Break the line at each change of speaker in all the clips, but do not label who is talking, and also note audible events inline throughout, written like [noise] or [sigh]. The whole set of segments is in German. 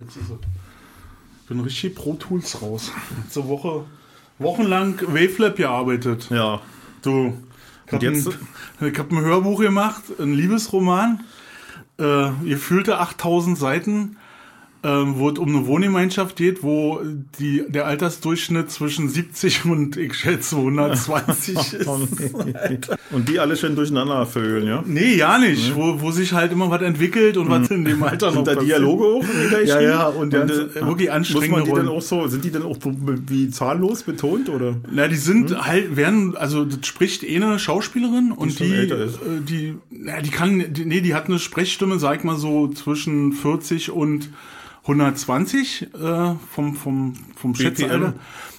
Jetzt ist er. Ich bin richtig Pro Tools raus. Zur Woche, wochenlang Wavelab gearbeitet.
Ja.
Du, ich habe
jetzt?
ein, ich hab ein Hörbuch gemacht, ein Liebesroman, äh, gefühlte 8000 Seiten, ähm, wo es um eine Wohngemeinschaft geht, wo die, der Altersdurchschnitt zwischen 70 und ich schätze 120 [laughs] ist.
Und die alle schön durcheinander vögeln, ja?
Nee, ja nicht. Wo, wo sich halt immer was entwickelt und was in dem Alter noch
Sind da. Dialoge auch?
Ja, ja, und ganz,
äh,
wirklich
Muss
anstrengende
man die dann auch so, sind die dann auch wie zahnlos betont, oder?
Na, die sind halt, werden, also das spricht eh eine Schauspielerin und die,
älter ist.
äh, die, na, die kann, die, nee, die hat eine Sprechstimme, sag ich mal so, zwischen 40 und 120 äh, vom, vom, vom Schätzalter.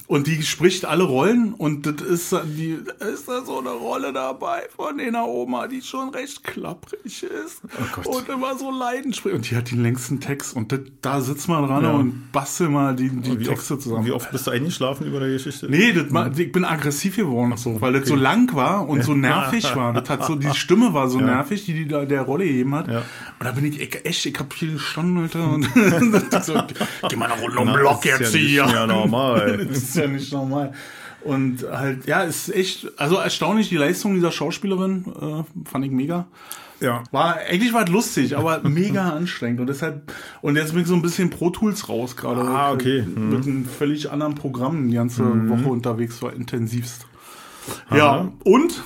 Und die spricht alle Rollen und das ist, die, ist da so eine Rolle dabei von einer Oma, die schon recht klapprig ist
Gott.
und immer so leidenschaftlich. Und die hat den längsten Text und das, da sitzt man dran
Ja.
und bastelt mal die, die Texte
oft,
zusammen.
wie oft bist du eingeschlafen über der Geschichte?
Nee, das, ma- ich bin aggressiv geworden, weil das so lang war und so nervig [laughs] war. Das hat so, die Stimme war so nervig, die die da der Rolle gegeben hat.
Ja.
Und da bin ich echt, echt ich hab viel gestanden, Alter. Und [laughs] so, geh mal eine Runde um Block jetzt
ja
hier.
mehr normal. [laughs]
ja nicht normal. Und halt, ja, ist echt, also erstaunlich, die Leistung dieser Schauspielerin äh, fand ich mega.
Ja.
War, eigentlich war es lustig, aber mega anstrengend. Und deshalb, und jetzt bin ich so ein bisschen Pro Tools raus gerade.
Ah, okay. Mhm.
Mit einem völlig anderen Programm die ganze Woche unterwegs war, intensivst. Ja,
Aha.
und?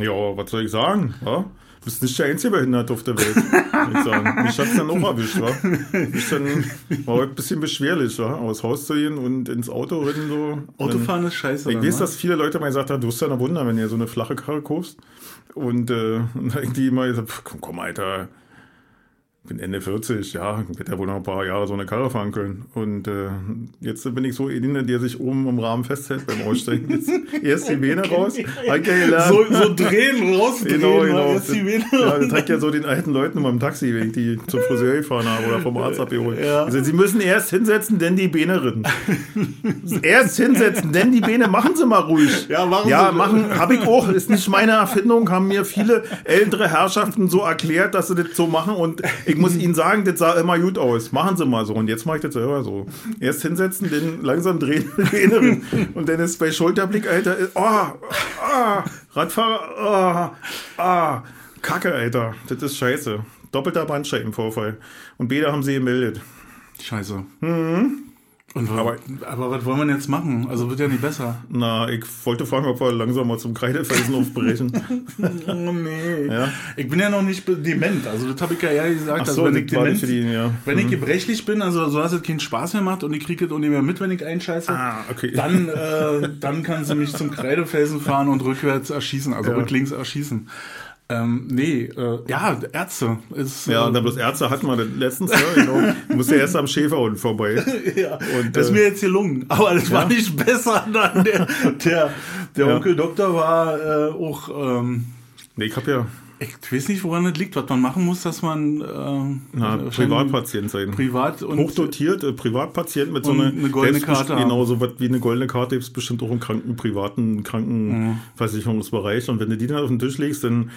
Ja, was soll ich sagen? Ja? Du bist nicht der einzige Behinderte auf der Welt, würde ich sagen. Mich hat's dann auch erwischt, wa? Mich dann, war heute ein bisschen beschwerlich, wa? Aus Haus zu gehen und ins Auto rennen so.
Autofahren ist scheiße.
Ich weiß,
ne?
dass viele Leute mal gesagt haben, du bist ja ein Wunder, wenn ihr so eine flache Karre kaufst. Und, äh, und irgendwie immer gesagt, komm, komm, Alter, ich bin Ende 40, ja, werde ja wohl noch ein paar Jahre so eine Karre fahren können. Und äh, jetzt bin ich so einer, der sich oben im Rahmen festhält beim Aussteigen. [laughs] Jetzt erst die Beine raus.
So, so drehen, rausdrehen,
Genau,
mal
genau.
jetzt die Vene.
Ja, das hat ja so den alten Leuten immer im Taxi, wenn ich die zum Friseur gefahren habe oder vom Arzt abgeholt.
Ja.
Also, sie müssen erst hinsetzen, denn die Beine ritten. [laughs] erst hinsetzen, denn die Beine, machen Sie mal ruhig.
Ja, machen
Ja,
Sie.
machen, habe ich auch. Ist nicht meine Erfindung, haben mir viele ältere Herrschaften so erklärt, dass sie das so machen und ich muss Ihnen sagen, das sah immer gut aus. Machen Sie mal so und jetzt mache ich das selber so. Erst hinsetzen, dann langsam drehen, [laughs] ritten. und dann ist bei Schulterblick, Alter, oh, ah, Radfahrer, ah, ah, Kacke, Alter, das ist scheiße. Doppelter Bandscheibenvorfall. Und beide haben sie gemeldet.
Scheiße. Und
Aber-
aber, was wollen wir jetzt machen? Also wird ja nicht besser.
Na, ich wollte fragen, ob wir langsam mal zum Kreidefelsen [laughs] aufbrechen.
Oh nee.
Ja.
Ich bin ja noch nicht dement. Also das habe ich ja ehrlich gesagt.
Ach
also
so,
wenn ich
das
dement,
die, ja.
wenn ich gebrechlich bin, also so dass es keinen Spaß mehr macht und ich kriege es auch nicht mehr mit, wenn ich einscheiße,
Ah, okay.
dann, äh, [laughs] dann kann sie mich zum Kreidefelsen fahren und rückwärts erschießen, also
Ja.
rücklinks erschießen. Ähm, nee, äh, ja, Ärzte ist.
Ja,
äh,
und dann bloß Ärzte hatten wir letztens, ne? Genau. [laughs] Muss ja erst am Schäferhund vorbei. [laughs]
ja,
Und,
das ist
äh,
mir jetzt gelungen. Aber das war nicht besser. [laughs] Dann der, der, der
Ja.
Onkel Doktor war äh, auch. Ähm,
Nee, ich hab ja
ich weiß nicht, woran das liegt, was man machen muss, dass man ähm,
na,
wahrscheinlich
Privatpatient sein.
privat und
Hochdotiert, äh, Privatpatient mit so einer
eine goldene Karte.
Genau, so was wie eine goldene Karte gibt es bestimmt auch im kranken, privaten Krankenversicherungsbereich. Und wenn du die dann auf den Tisch legst, dann,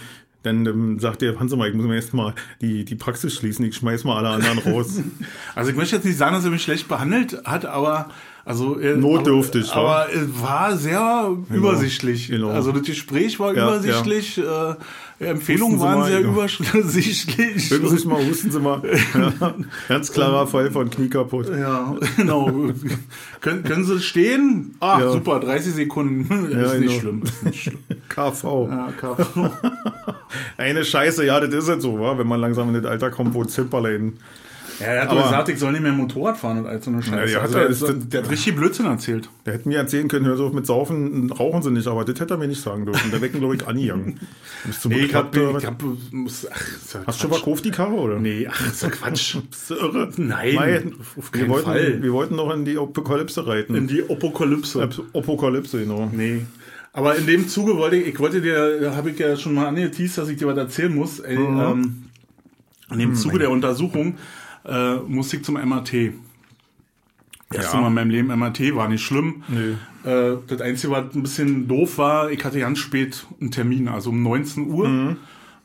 dann ähm, sagt der, Hans mal, ich muss mir erst mal die, die Praxis schließen, ich schmeiß mal alle anderen raus. [laughs]
Also ich möchte jetzt nicht sagen, dass er mich schlecht behandelt hat, aber also äh,
Notdürftig,
aber, aber es war sehr übersichtlich.
genau.
Also das Gespräch war
Ja,
übersichtlich, Äh, Empfehlungen
Sie
waren
mal,
sehr
genau.
übersichtlich. [laughs]
Hören Sie mal, husten Sie mal. [laughs] Ja, ganz klarer Fall von Knie kaputt.
Ja, genau. können, können Sie stehen? Ah,
Ja.
super, 30 Sekunden. [laughs]
Ja,
ist nicht
genau.
schlimm. Ist nicht schlimm.
KV.
Ja, Karo.
Eine Scheiße, ja, das ist halt so, wa? wenn man langsam in das Alter kommt, wo Zimperlein.
Ja, er hat
Aber-
gesagt, ich soll nicht mehr Motorrad fahren und all so eine Scheiße.
Ja,
also,
hat er-
der,
das-
der hat richtig Blödsinn erzählt.
Der hätte mir erzählen können, hör so mit Saufen, rauchen Sie nicht, aber das hätte er mir nicht sagen dürfen. Der wecken, glaube ich, angegangen.
Nee, ich hab, ich hab, muss, ach,
Hast du schon
Quatsch.
verkauft die Karre, oder?
Nee, ach, ist ja Quatsch. [laughs]
Bist du irre?
Nein,
Nein,
auf
wir wollten,
Fall.
Wir wollten noch in die Apokalypse reiten.
In die Apokalypse.
Apokalypse, genau.
Nee. Aber in dem Zuge wollte ich, ich wollte dir, habe ich ja schon mal angeteased, dass ich dir was erzählen muss. Ey,
Mhm.
ähm, in dem Zuge der Untersuchung äh, ich zum MRT. Erste
Ja.
Mal in meinem Leben MRT, war nicht schlimm.
Nee.
Äh, das Einzige, was ein bisschen doof war, ich hatte ganz spät einen Termin, also um 19 Uhr.
Mhm.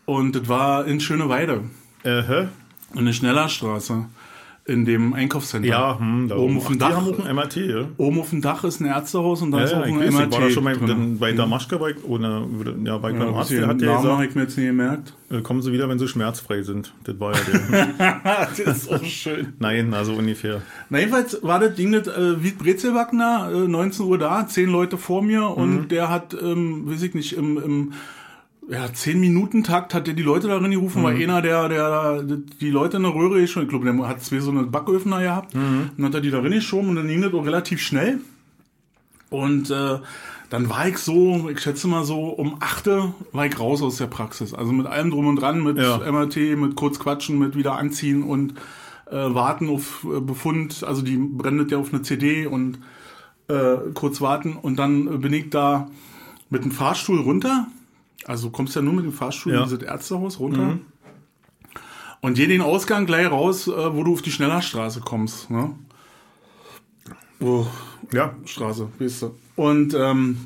Und das war in Schöneweide,
Äh, hä?
in der Schnellerstraße. In dem Einkaufscenter.
Ja, hm, da
Oben auf dem
Ach,
Dach.
Die haben auch ein MRT, ja.
Oben auf dem Dach ist ein Ärztehaus und da
Ja,
ist auch ein
weiß,
MRT.
ich war da schon mal
drin.
bei Damaschke, bei, oder, ja, bei
Ja,
Arzt, der hat ja
Namen habe
gesagt,
ich mir jetzt nie gemerkt.
äh, kommen Sie wieder, wenn Sie schmerzfrei sind. Das war ja der. [laughs]
das ist auch schön.
Nein, also ungefähr.
Na, jedenfalls war das Ding das, äh, wie Brezelbacken da, äh, 19 Uhr da, 10 Leute vor mir
Mhm.
und der hat, ähm, weiß ich nicht, im, im ja, 10 Minuten Takt hat der die Leute darin gerufen,
Mhm.
weil einer, der, der, die Leute in der Röhre schon, ich glaube, der hat zwei so eine Backöfner gehabt,
Mhm.
und hat er die darin geschoben und dann ging das auch relativ schnell. Und äh, dann war ich so, ich schätze mal so, um 8 Uhr war ich raus aus der Praxis. Also mit allem drum und dran, mit
Ja.
MRT, mit kurz quatschen, mit wieder anziehen und äh, warten auf äh, Befund. Also die brennt ja auf eine CD und äh, kurz warten. Und dann bin ich da mit dem Fahrstuhl runter. Also du kommst ja nur mit dem Fahrstuhl
Ja.
in dieses Ärztehaus runter. Und geh den Ausgang gleich raus, äh, wo du auf die Schnellerstraße kommst. Ne? Oh,
Ja,
Straße, weißt du. Und ähm,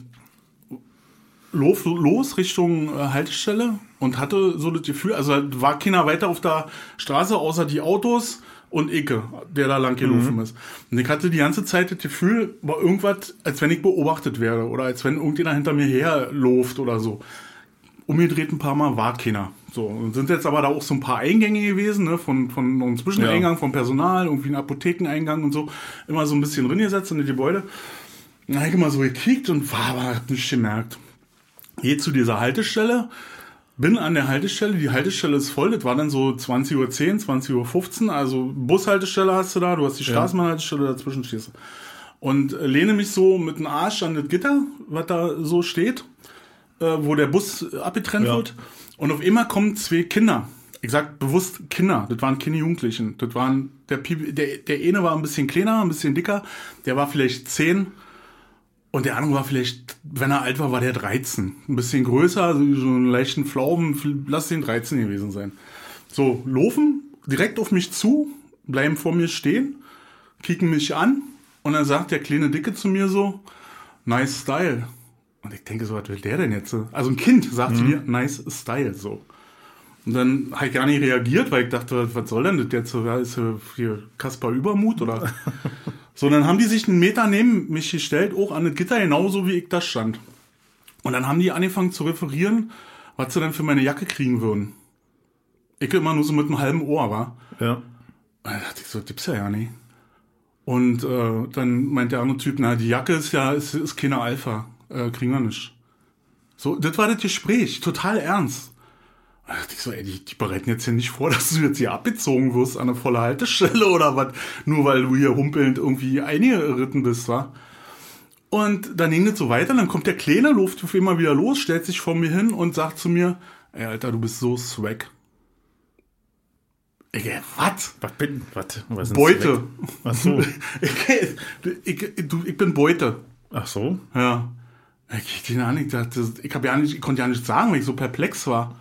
los, los Richtung äh, Haltestelle und hatte so das Gefühl, also war keiner weiter auf der Straße, außer die Autos und Icke, der da lang gelaufen ist. Und ich hatte die ganze Zeit das Gefühl, war irgendwas, als wenn ich beobachtet werde oder als wenn irgendjemand hinter mir herläuft oder so. Umgedreht ein paar Mal war keiner. So, sind jetzt aber da auch so ein paar Eingänge gewesen, ne, von, von einem Zwischeneingang, vom Personal, irgendwie ein Apothekeneingang und so, immer so ein bisschen drin gesetzt in die Gebäude. Habe ich immer so gekickt und war aber hab nichts gemerkt. Geh zu dieser Haltestelle, bin an der Haltestelle, die Haltestelle ist voll, das war dann so 20.10 Uhr, 20.15 Uhr, also Bushaltestelle hast du da, du hast die Straßenbahnhaltestelle, dazwischen stehst du. Und äh, lehne mich so mit dem Arsch an das Gitter, was da so steht, äh, wo der Bus abgetrennt
Ja.
wird. Und auf einmal kommen zwei Kinder. Ich sag bewusst Kinder, das waren keine Jugendlichen. Das waren, der, Piep- der, der eine war ein bisschen kleiner, ein bisschen dicker, der war vielleicht 10 und der andere war vielleicht, wenn er alt war, war der 13. Ein bisschen größer, so einen leichten Pflaumen, lass den 13 gewesen sein. So, laufen direkt auf mich zu, bleiben vor mir stehen, kicken mich an und dann sagt der kleine Dicke zu mir so, nice style. Und ich denke so, was will der denn jetzt? Also ein Kind sagt zu mir, nice style, so. Und dann habe ich gar nicht reagiert, weil ich dachte, was soll denn das jetzt? Ja, Ist hier Kaspar Übermut oder? [laughs] so, dann haben die sich einen Meter neben mich gestellt, auch an das Gitter, genauso wie ich da stand. Und dann haben die angefangen zu referieren, was sie denn für meine Jacke kriegen würden. Ich immer nur so mit einem halben Ohr, war.
ja.
Und dann dachte ich so, gibt's ja ja nicht. Und äh, dann meint der andere Typ, na, die Jacke ist ja, ist, ist keine Alpha, äh, kriegen wir nicht. So, das war das Gespräch, total ernst. Ich so, ey, die, die bereiten jetzt hier nicht vor, [laughs] dass du jetzt hier abgezogen wirst an eine volle Haltestelle [laughs] oder was, nur weil du hier humpelnd irgendwie eingeritten bist, wa? Und dann ging das so weiter, dann kommt der Kleine, läuft auf einmal wieder los, stellt sich vor mir hin und sagt zu mir, ey, Alter, du bist so swag. Ey, was?
Was bin, was, was
Beute.
Ach so. [laughs]
ich, ich, du, ich bin Beute.
Ach so.
Ja. Ich, ich, dachte, ich, hab ja nicht, ich konnte ja nicht sagen, weil ich so perplex war.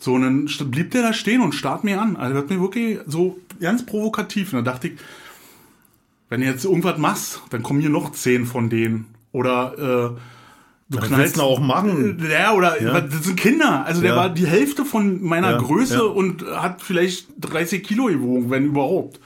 So, und dann blieb der da stehen und starrt mir an. Also, hat mir wirklich so ganz provokativ. Und da dachte ich, wenn du jetzt irgendwas machst, dann kommen hier noch zehn von denen. Oder äh, du
Das du auch machen.
Ja, oder
Ja.
das sind Kinder. Also der
Ja.
war die Hälfte von meiner
Ja,
Größe und hat vielleicht 30 Kilo gewogen, wenn überhaupt.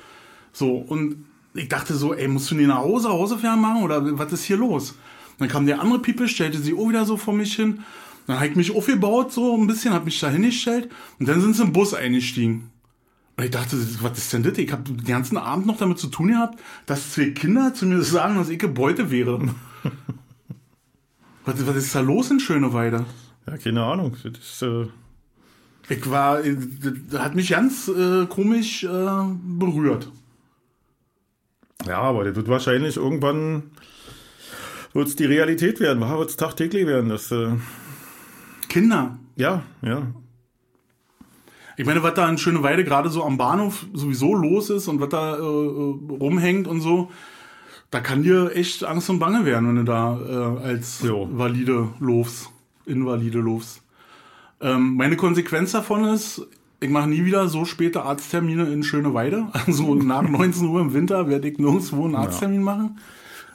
So, und ich dachte so, ey, musst du nie nach Hause, Hausefern machen oder was ist hier los? Dann kam der andere People, stellte sie auch wieder so vor mich hin. Dann habe ich mich aufgebaut, so ein bisschen, habe mich da hingestellt und dann sind sie im Bus eingestiegen. Und ich dachte, was ist denn das? Ich habe den ganzen Abend noch damit zu tun gehabt, dass zwei Kinder zu mir sagen, dass ich Beute wäre. [laughs] was, was ist da los in Schöneweide?
Ja, keine Ahnung. Das ist, äh,
Ich war, äh, das hat mich ganz äh, komisch äh, berührt.
ja, aber das wird wahrscheinlich irgendwann wird's die Realität werden. Wird es tagtäglich werden. Das, äh,
Kinder.
ja, ja.
Ich meine, was da in Schöneweide gerade so am Bahnhof sowieso los ist und was da äh, äh, rumhängt und so, da kann dir echt Angst und Bange werden, wenn du da äh, als
Jo.
valide Lofs, invalide Lofs. Ähm, meine Konsequenz davon ist, ich mache nie wieder so späte Arzttermine in Schöneweide. [laughs] Also nach 19 Uhr im Winter werde ich nirgendwo einen Arzttermin machen.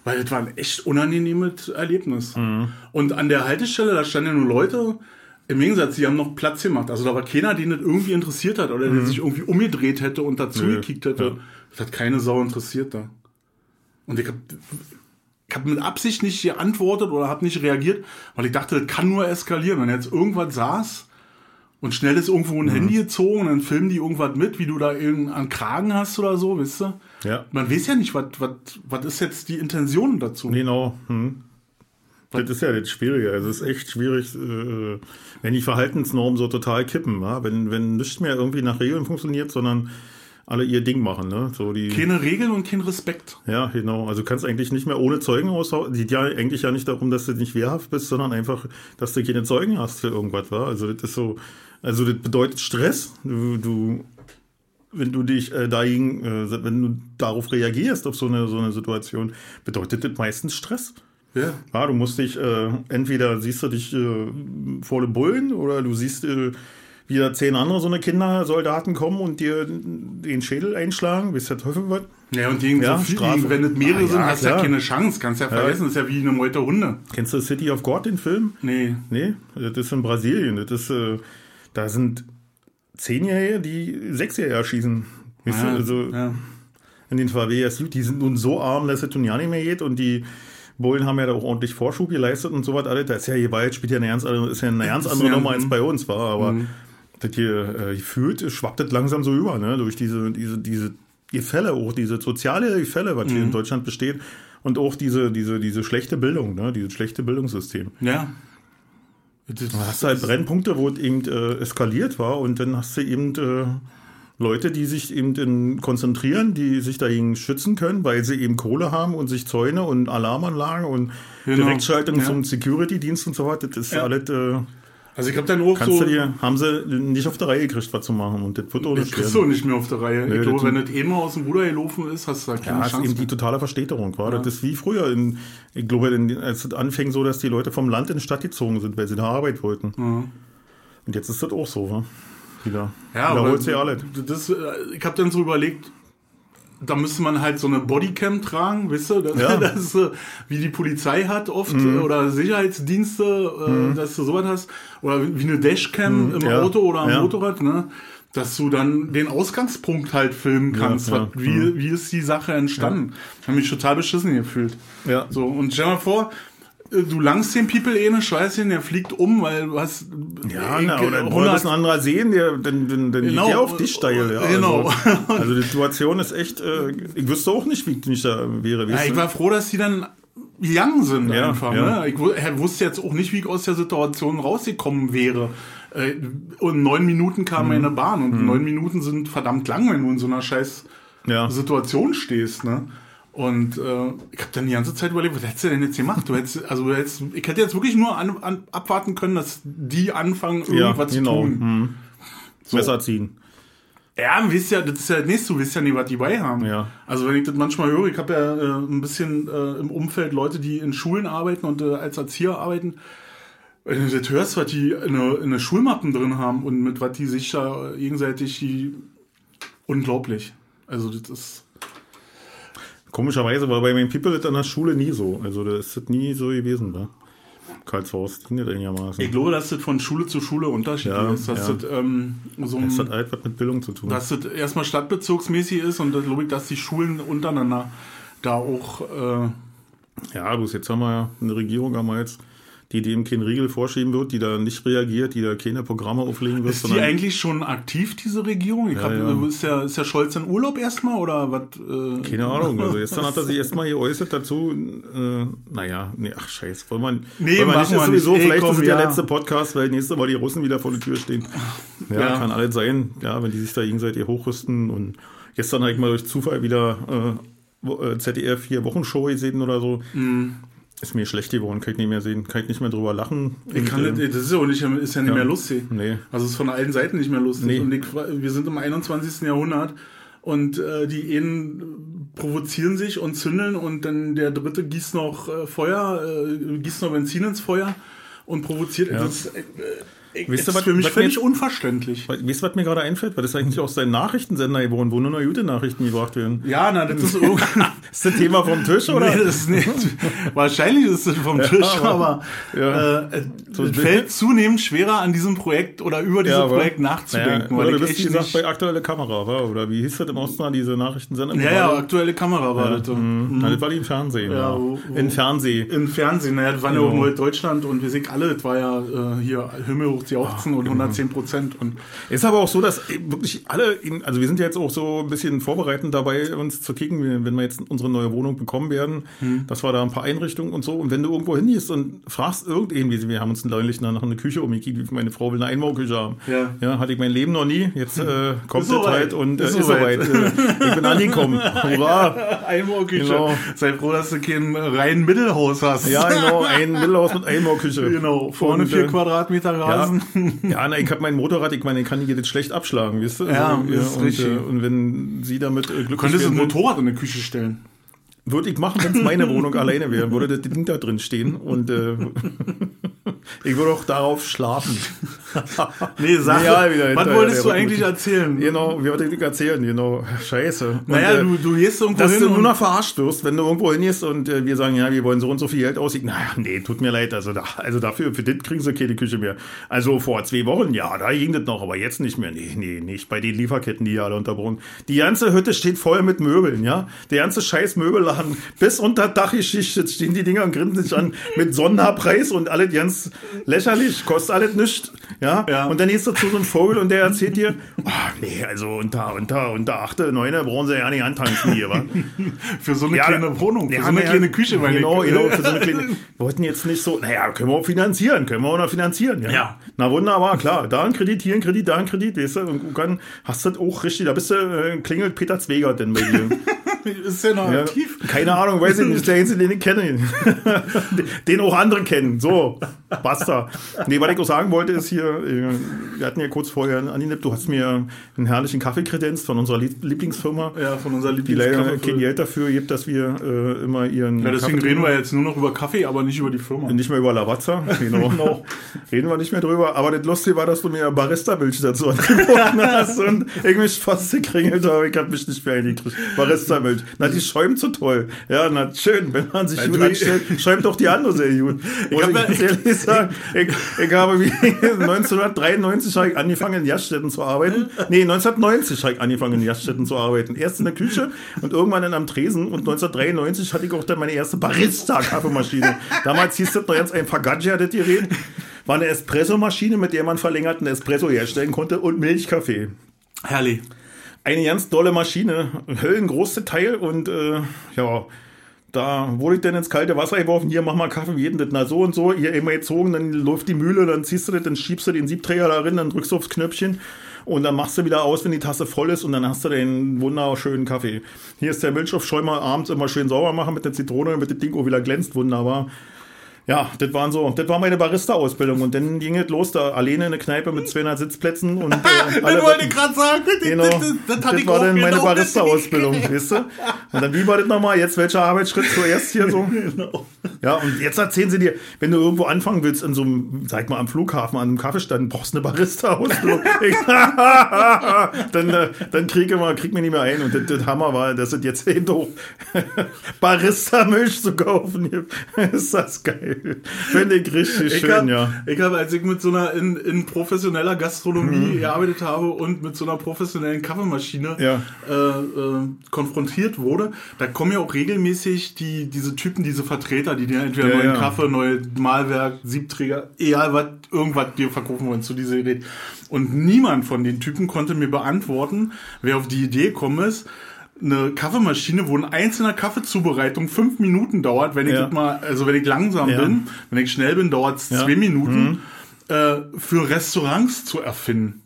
Weil das war ein echt unangenehmes Erlebnis. Und an der Haltestelle, da standen ja nur Leute, im Gegensatz, die haben noch Platz gemacht. Also da war keiner, den das irgendwie interessiert hat oder der sich irgendwie umgedreht hätte und dazu
Nö,
gekickt hätte.
ja.
Das hat keine Sau interessiert da. Und ich habe ich hab mit Absicht nicht geantwortet oder habe nicht reagiert, weil ich dachte, das kann nur eskalieren. Wenn jetzt irgendwas saß und schnell ist irgendwo ein Handy gezogen und dann filmen die irgendwas mit, wie du da irgendeinen Kragen hast oder so, wisst ihr?
Ja.
Man weiß ja nicht, was, was, was ist jetzt die Intention dazu.
Genau. Hm. Das ist ja das Schwierige. Also es ist echt schwierig, äh, wenn die Verhaltensnormen so total kippen, ja? wenn, wenn nichts mehr irgendwie nach Regeln funktioniert, sondern alle ihr Ding machen. Ne? So die,
Keine Regeln und kein Respekt.
ja, genau. Also du kannst eigentlich nicht mehr ohne Zeugen aushauen. Geht ja eigentlich ja nicht darum, dass du nicht wehrhaft bist, sondern einfach, dass du keine Zeugen hast für irgendwas. Wa? Also das ist so, also das bedeutet Stress. Du, du wenn du dich äh, dagegen, äh, wenn du darauf reagierst auf so eine so eine Situation, bedeutet das meistens Stress.
Ja.
Ja, du musst dich, äh, entweder siehst du dich äh, vor den Bullen oder du siehst, äh, wie da zehn andere so eine Kindersoldaten kommen und dir den Schädel einschlagen, bis der Teufel wird.
Ja, und gegen
Ja,
so viel,
Strafe.
wenn es mehrere
Ah,
sind,
ja,
hast du ja keine Chance. Kannst ja vergessen, das ist ja wie eine Meute Hunde.
Kennst du City of God, den Film?
Nee.
Nee, das ist in Brasilien. Das ist, äh, da sind Zehnjährige, die Sechsjährige erschießen. Weißt du,
Ja,
also
ja.
in den VWS, die sind nun so arm, dass es nun ja nicht mehr geht und die Bullen haben ja da auch ordentlich Vorschub geleistet und so was alles. Da ist ja Gewalt, spielt ja eine ganz andere, ist ja eine ganz andere
ja-
Nummer als bei uns war, aber das hier äh, gefühlt schwappt das langsam so über, ne, durch diese, diese, diese Gefälle, auch diese soziale Gefälle, was hier in Deutschland besteht und auch diese, diese, diese schlechte Bildung, ne, dieses schlechte Bildungssystem.
Ja.
Da hast du halt Brennpunkte, wo es eben äh, eskaliert war und dann hast du eben äh, Leute, die sich eben in, konzentrieren, die sich dagegen schützen können, weil sie eben Kohle haben und sich Zäune und Alarmanlagen und
Genau.
Direktschaltung
Ja.
zum Security-Dienst und so weiter, das ist
Ja.
alles, äh,
also ich habe dann auch
kannst
so...
dir, haben sie nicht auf der Reihe gekriegt, was zu machen und das wird auch nicht
kriegst du nicht mehr auf der Reihe.
Nee,
ich glaube, wenn das eh mal aus dem Ruder gelaufen ist, hast du da keine
Ja, ist
Chance.
eben die
mehr.
totale Verstädterung, war. Das ist wie früher. In, ich glaube, als es anfing so, dass die Leute vom Land in die Stadt gezogen sind, weil sie da Arbeit wollten. Und jetzt ist das auch so, wa? Wieder.
Ja, aber
Wiederholt sich alles.
das, äh, ich habe dann so überlegt, da müsste man halt so eine Bodycam tragen, wisst ihr? Das,
Ja. Mhm. [laughs]
das ist, äh, wie die Polizei hat oft äh, oder Sicherheitsdienste, äh, dass du sowas hast. Oder wie eine Dashcam im
Mhm. Ja.
Auto oder am
Ja.
Motorrad, ne? Dass du dann den Ausgangspunkt halt filmen kannst.
ja. Mhm.
Was, wie, wie ist die Sache entstanden? Ich habe mich total beschissen gefühlt.
Ja.
So, und stell mal vor, du langst den People eh eine Scheiße hin, der fliegt um, weil du hast
Ja,
äh,
na, oder
100
wollte es ein anderer sehen, der, dann, dann, dann
Genau.
der auf dich steil. Ja.
Genau.
Also, [laughs] also die Situation ist echt, äh, ich wüsste auch nicht, wie ich da wäre.
Ja, ich
du?
war froh, dass die dann young sind
Ja,
einfach.
ja.
Ne? Ich wu- wusste jetzt auch nicht, wie ich aus der Situation rausgekommen wäre. Äh, Und neun Minuten kam
Mhm.
meine Bahn und neun Minuten sind verdammt lang, wenn du in so einer scheiß
ja.
Situation stehst. Ne? Und äh, ich habe dann die ganze Zeit überlegt, was hättest du denn jetzt gemacht? Du hättest, also du hättest, ich hätte jetzt wirklich nur an, an, abwarten können, dass die anfangen,
ja,
irgendwas
genau.
zu tun.
Hm.
So.
Messer ziehen.
Ja, du weißt ja, das ist ja das nächste, du weißt ja nicht, was die bei haben.
Ja.
Also wenn ich das manchmal höre, ich habe ja äh, ein bisschen äh, im Umfeld Leute, die in Schulen arbeiten und äh, als Erzieher arbeiten. Wenn du das hörst, was die in eine, in eine Schulmappen drin haben und mit was die sich da gegenseitig die unglaublich. Also das ist.
Komischerweise war bei meinen People das an der Schule nie so. Also das ist das nie so gewesen, wa? Karlsforst, nicht einigermaßen.
Ich glaube, dass das von Schule zu Schule unterschiedlich
Ja,
ist. Dass
ja.
das, ähm, so
Das hat halt was mit Bildung zu tun.
dass das erstmal stadtbezirksmäßig ist und das glaube ich, dass die Schulen untereinander da auch äh,
Ja, bloß jetzt haben wir ja eine Regierung haben wir jetzt, die dem keinen Riegel vorschieben wird, die da nicht reagiert, die da keine Programme auflegen wird,
Ist die eigentlich schon aktiv, diese Regierung? Ich
Ja,
hab,
ja.
Ist, der, ist der Scholz in Urlaub erstmal oder was? Äh,
Keine Ahnung. Also gestern hat er sich [laughs] erstmal geäußert dazu, äh, naja, nee, ach scheiß, wollen wir,
Nee,
wollen
machen
nicht,
wir
ist sowieso,
nicht. Ey,
vielleicht
komm,
ist es
ja.
der letzte Podcast, weil nächste Mal die Russen wieder vor der Tür stehen. Ja,
Ja.
kann alles sein, ja, wenn die sich da gegenseitig hochrüsten und gestern habe ich mal durch Zufall wieder äh, äh, ZDF vier Wochenshow gesehen oder so.
Mhm.
Ist mir schlecht geworden, kann ich nicht mehr sehen, kann ich nicht mehr drüber lachen.
Ich kann
Und,
nicht,
äh,
das ist ja, auch nicht, ist ja nicht
Ja.
mehr lustig.
Nee.
Also es ist von allen Seiten nicht mehr lustig.
Nee.
Und ich, wir sind im 21. Jahrhundert und äh, die einen provozieren sich und zündeln und dann der dritte gießt noch äh, Feuer, äh, gießt noch Benzin ins Feuer und provoziert.
Ja.
Das, äh, Weißt du, was, für mich völlig unverständlich.
Weißt du, was mir gerade einfällt? Weil das eigentlich aus deinem Nachrichtensender geworden, wo nur noch gute Nachrichten gebracht werden.
Ja, na, das ist [laughs]
ist das Thema vom Tisch, oder?
Nee, das ist nicht. [laughs] Wahrscheinlich ist es vom Tisch, ja, aber, aber ja. äh, es fällt zunehmend schwerer an diesem Projekt oder über dieses ja, Projekt nachzudenken.
Ja, oder du bist, wie gesagt, bei aktuelle Kamera, war, oder wie hieß das im Osten, diese Nachrichtensender?
Ja, ja, aktuelle Kamera war das.
Mhm. mhm. Na, das war die im Fernsehen. Ja, wo, wo, in Fernsehen.
In Fernsehen, naja, das war ja auch Deutschland und wir sehen alle, das war ja äh, hier Himmel hoch die Aufzen und 110 Prozent. Und
ist aber auch so, dass wirklich alle, in, also wir sind ja jetzt auch so ein bisschen vorbereitend dabei, uns zu kicken, wenn wir jetzt unsere neue Wohnung bekommen werden, hm. dass wir da ein paar Einrichtungen und so. Und wenn du irgendwo hingehst und fragst irgendwen, wir haben uns neulich nach einer Küche umgekickt, meine Frau will eine Einbauküche haben. Ja. ja, hatte ich mein Leben noch nie. Jetzt äh, kommt es halt und äh, ist, soweit. Äh, [laughs] ich bin angekommen. Hurra! [laughs]
Einbauküche. Genau. Sei froh, dass du kein rein Mittelhaus hast.
Ja, genau, ein Mittelhaus mit [laughs] Einbauküche.
Genau, vorne und, vier äh, Quadratmeter Rasen.
Ja, [laughs] ja na, ich habe mein Motorrad, ich meine, ich kann die jetzt schlecht abschlagen, weißt du?
Ja, also, ja ist
und,
richtig.
Äh, und wenn sie damit
äh, glücklich Könntest du ein Motorrad in der Küche stellen?
Würde ich machen, wenn es meine Wohnung [laughs] alleine wäre, würde das Ding da drin stehen und äh, ich würde auch darauf schlafen. [laughs]
nee, sag ja, wieder Was wolltest du eigentlich erzählen?
Genau, wie wollte ich erzählen? Genau, scheiße.
Naja, und, äh, du, du gehst irgendwo
dass hin. Dass du nur noch verarscht wirst, wenn du irgendwo hingehst und äh, wir sagen, ja, wir wollen so und so viel Geld aussehen. Naja, nee, tut mir leid. Also, da, also dafür, für das kriegen sie keine Küche mehr. Also vor zwei Wochen, ja, da ging das noch, aber jetzt nicht mehr. Nee, nee, nicht bei den Lieferketten, die alle unterbrochen. Die ganze Hütte steht voll mit Möbeln, ja. Der ganze scheiß Möbel haben bis unter Dachgeschichte stehen die Dinger und grinsen sich an mit Sonderpreis und alles ganz lächerlich, kostet alles nichts. Ja? ja. Und dann gehst du zu so einem Vogel und der erzählt dir, oh, nee, also unter, unter, unter achte, neune brauchen sie ja nicht antanzen hier, wa? [laughs]
für so eine ja, kleine Wohnung, für so eine kleine Küche.
Weil genau, genau, für so eine [laughs] kleine, wollten jetzt nicht so, naja, können wir auch finanzieren, können wir auch noch finanzieren. Ja. Ja. Na wunderbar, klar, da ein Kredit, hier ein Kredit, da ein Kredit, weißt du, und dann hast du das auch richtig, da bist du, äh, klingelt Peter Zweger denn bei dir. [laughs]
ist der noch ja, aktiv?
Keine Ahnung, weiß ich nicht, der Einzige, den ich kenne. [laughs] den auch andere kennen. So, basta. Nee, was ich auch sagen wollte, ist hier, äh, wir hatten ja kurz vorher, Aninip, du hast mir einen herrlichen Kaffee kredenzt von unserer Lieblingsfirma.
Ja, von unserer
Lieblingsfirma. Die leider kein Geld dafür gibt, dass wir äh, immer ihren.
Ja, deswegen Kaffee reden wir jetzt nur noch über Kaffee, aber nicht über die Firma.
Nicht mehr über Lavazza, genau. genau. [laughs] Reden wir nicht mehr drüber. Aber das Lustige war, dass du mir Barista-Milch dazu angeboten [laughs] hast und ich mich fast gekringelt habe. Ich habe mich nicht mehr eingekriegt. Barista-Milch. Na, die schäumt so toll. Ja, na schön, wenn man sich gut anstellt, schäumt doch die andere sehr gut. Ich, ich ganz ehrlich sagen, ich, ich habe wie [laughs] 1993 habe ich angefangen in Jaststätten zu arbeiten. Nee, 1990 habe ich angefangen in Jaststätten zu arbeiten. Erst in der Küche und irgendwann dann am Tresen und 1993 hatte ich auch dann meine erste Barista-Kaffeemaschine. Damals hieß das noch ganz ein Fagaggia, das Gerät. War eine Espresso-Maschine, mit der man verlängerten Espresso herstellen konnte und Milchkaffee.
Herrlich
eine ganz dolle Maschine, höllengroße Teil und äh, ja, da wurde ich dann ins kalte Wasser geworfen, hier mach mal Kaffee, wie jeden das, na so und so, hier immer gezogen, dann läuft die Mühle, dann ziehst du das, dann schiebst du den Siebträger da rein, dann drückst du aufs Knöpfchen und dann machst du wieder aus, wenn die Tasse voll ist und dann hast du den wunderschönen Kaffee. Hier ist der Milchaufschäumer abends immer schön sauber machen mit der Zitrone, damit das Ding auch wieder glänzt, wunderbar. Ja, das waren so, das war meine Barista-Ausbildung und dann ging es los, da alleine in eine Kneipe mit 200 Sitzplätzen und [laughs] äh,
alle wollte ich gerade sagen,
genau, das, das, das, das war dann meine genau Barista-Ausbildung, [laughs] weißt du? Und dann wie war das nochmal, jetzt welcher Arbeitsschritt zuerst hier so? [laughs] genau. Ja, und jetzt erzählen sie dir, wenn du irgendwo anfangen willst, in so einem, sag mal, am Flughafen, an einem Kaffeestand, brauchst du eine Barista-Ausbildung. dann, äh, dann krieg ich mal, krieg mir nicht mehr ein und das, das Hammer war, dass es jetzt eben doch Barista-Milch zu kaufen. ist das geil. [laughs] Finde ich richtig ich schön,
hab,
ja.
Ich habe, als ich mit so einer in, in professioneller Gastronomie mhm. gearbeitet habe und mit so einer professionellen Kaffeemaschine
ja.
äh, äh, konfrontiert wurde, da kommen ja auch regelmäßig die, diese Typen, diese Vertreter, die dir entweder ja, neuen ja. Kaffee, neue Malwerk, Siebträger, egal was, irgendwas dir verkaufen wollen zu dieser Idee. Und niemand von den Typen konnte mir beantworten, wer auf die Idee gekommen ist, eine Kaffeemaschine, wo ein einzelner Kaffeezubereitung fünf Minuten dauert, wenn ich ja. mal, also wenn ich langsam ja. bin, wenn ich schnell bin, dauert es ja. zwei Minuten, mhm. äh, für Restaurants zu erfinden.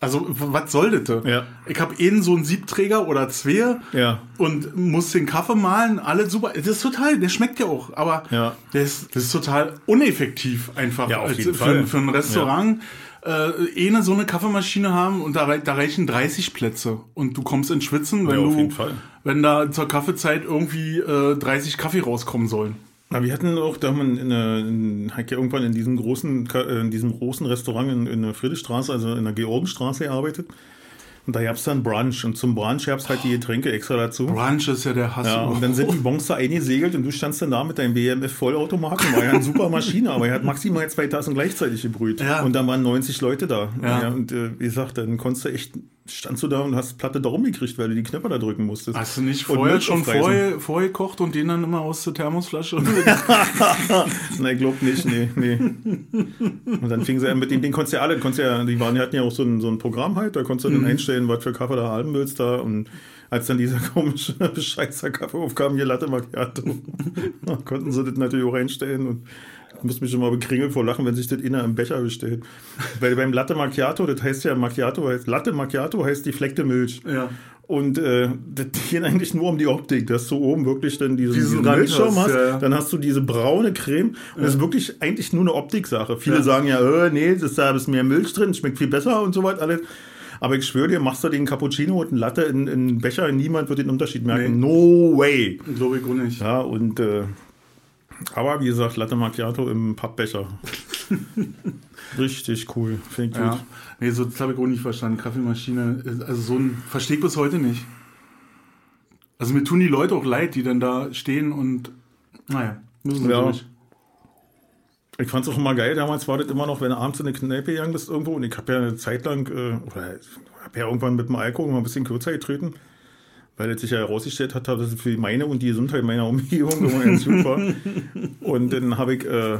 Also, was soll das?
Ja.
Ich habe eben so einen Siebträger oder zwei
ja.
und muss den Kaffee mahlen, alles super. Das ist total, der schmeckt ja auch, aber
ja.
Der ist, das ist total uneffektiv einfach
ja, auf jeden
für,
Fall.
für ein Restaurant. Ja äh, eine so eine Kaffeemaschine haben und da, da reichen 30 Plätze und du kommst ins Schwitzen, wenn
ja,
du, wenn da zur Kaffeezeit irgendwie äh, 30 Kaffee rauskommen sollen.
Na, wir hatten auch, da haben wir in, in, in, irgendwann in diesem großen, in diesem großen Restaurant in, in der Friedrichstraße, also in der Georgenstraße gearbeitet. Und da gab es dann Brunch. Und zum Brunch gab es halt die Getränke extra dazu.
Brunch ist ja der Hass.
Ja, und dann sind die Bons da eingesegelt und du standst dann da mit deinem BMF-Vollautomaten. War ja eine super Maschine, aber er hat maximal zwei Tassen gleichzeitig gebrüht. Ja. Und dann waren 90 Leute da. Ja. ja und äh, wie gesagt, dann konntest du echt, standst du da und hast Platte da rumgekriegt, weil du die Knöpfe da drücken musstest.
Hast du nicht vorher schon vorher, vorher und den dann immer aus der Thermosflasche? [laughs]
Nein, glaub nicht, nee, nee. Und dann fingen sie an mit dem, den konntest du ja alle, konntest ja, die waren, die hatten ja auch so ein, so ein Programm halt, da konntest du mhm. dann einstellen, einstellen, was für Kaffee da haben willst da. Und als dann dieser [laughs] komische Scheißer Kaffee aufkam, hier Latte Macchiato, [laughs] konnten sie das natürlich auch einstellen. Und muss mich schon mal bekringeln vor Lachen, wenn sich das inner im Becher bestellt. [laughs] Weil beim Latte Macchiato, das heißt ja Macchiato, heißt, Latte Macchiato heißt die fleckte Milch.
Ja.
Und äh, das geht eigentlich nur um die Optik, dass du oben wirklich dann diesen, diesen, diesen Milchschaum hast, ja. dann hast du diese braune Creme und ja. das ist wirklich eigentlich nur eine Optiksache. Viele ja. sagen ja, äh, nee, das, da ist mehr Milch drin, schmeckt viel besser und so weiter alles. Aber ich schwöre dir, machst du den Cappuccino und einen Latte in, in einen Becher, niemand wird den Unterschied merken. Nee. No way.
Glaube ich auch nicht.
Ja, und äh, aber wie gesagt, Latte Macchiato im Pappbecher. [laughs] Richtig cool. Finde ich ja. gut.
Nee, so das habe ich auch nicht verstanden. Kaffeemaschine, also so ein, verstehe ich bis heute nicht. Also mir tun die Leute auch leid, die dann da stehen und, naja, müssen sie ja. durch.
Ich fand es auch immer geil, damals war das immer noch, wenn du abends in eine Kneipe gegangen bist irgendwo und ich habe ja eine Zeit lang, äh, oder habe ja irgendwann mit dem Alkohol mal ein bisschen kürzer getreten, weil es sich ja herausgestellt hat, dass es für meine und die Gesundheit meiner Umgebung immer ganz gut war. [laughs] Und dann habe ich äh,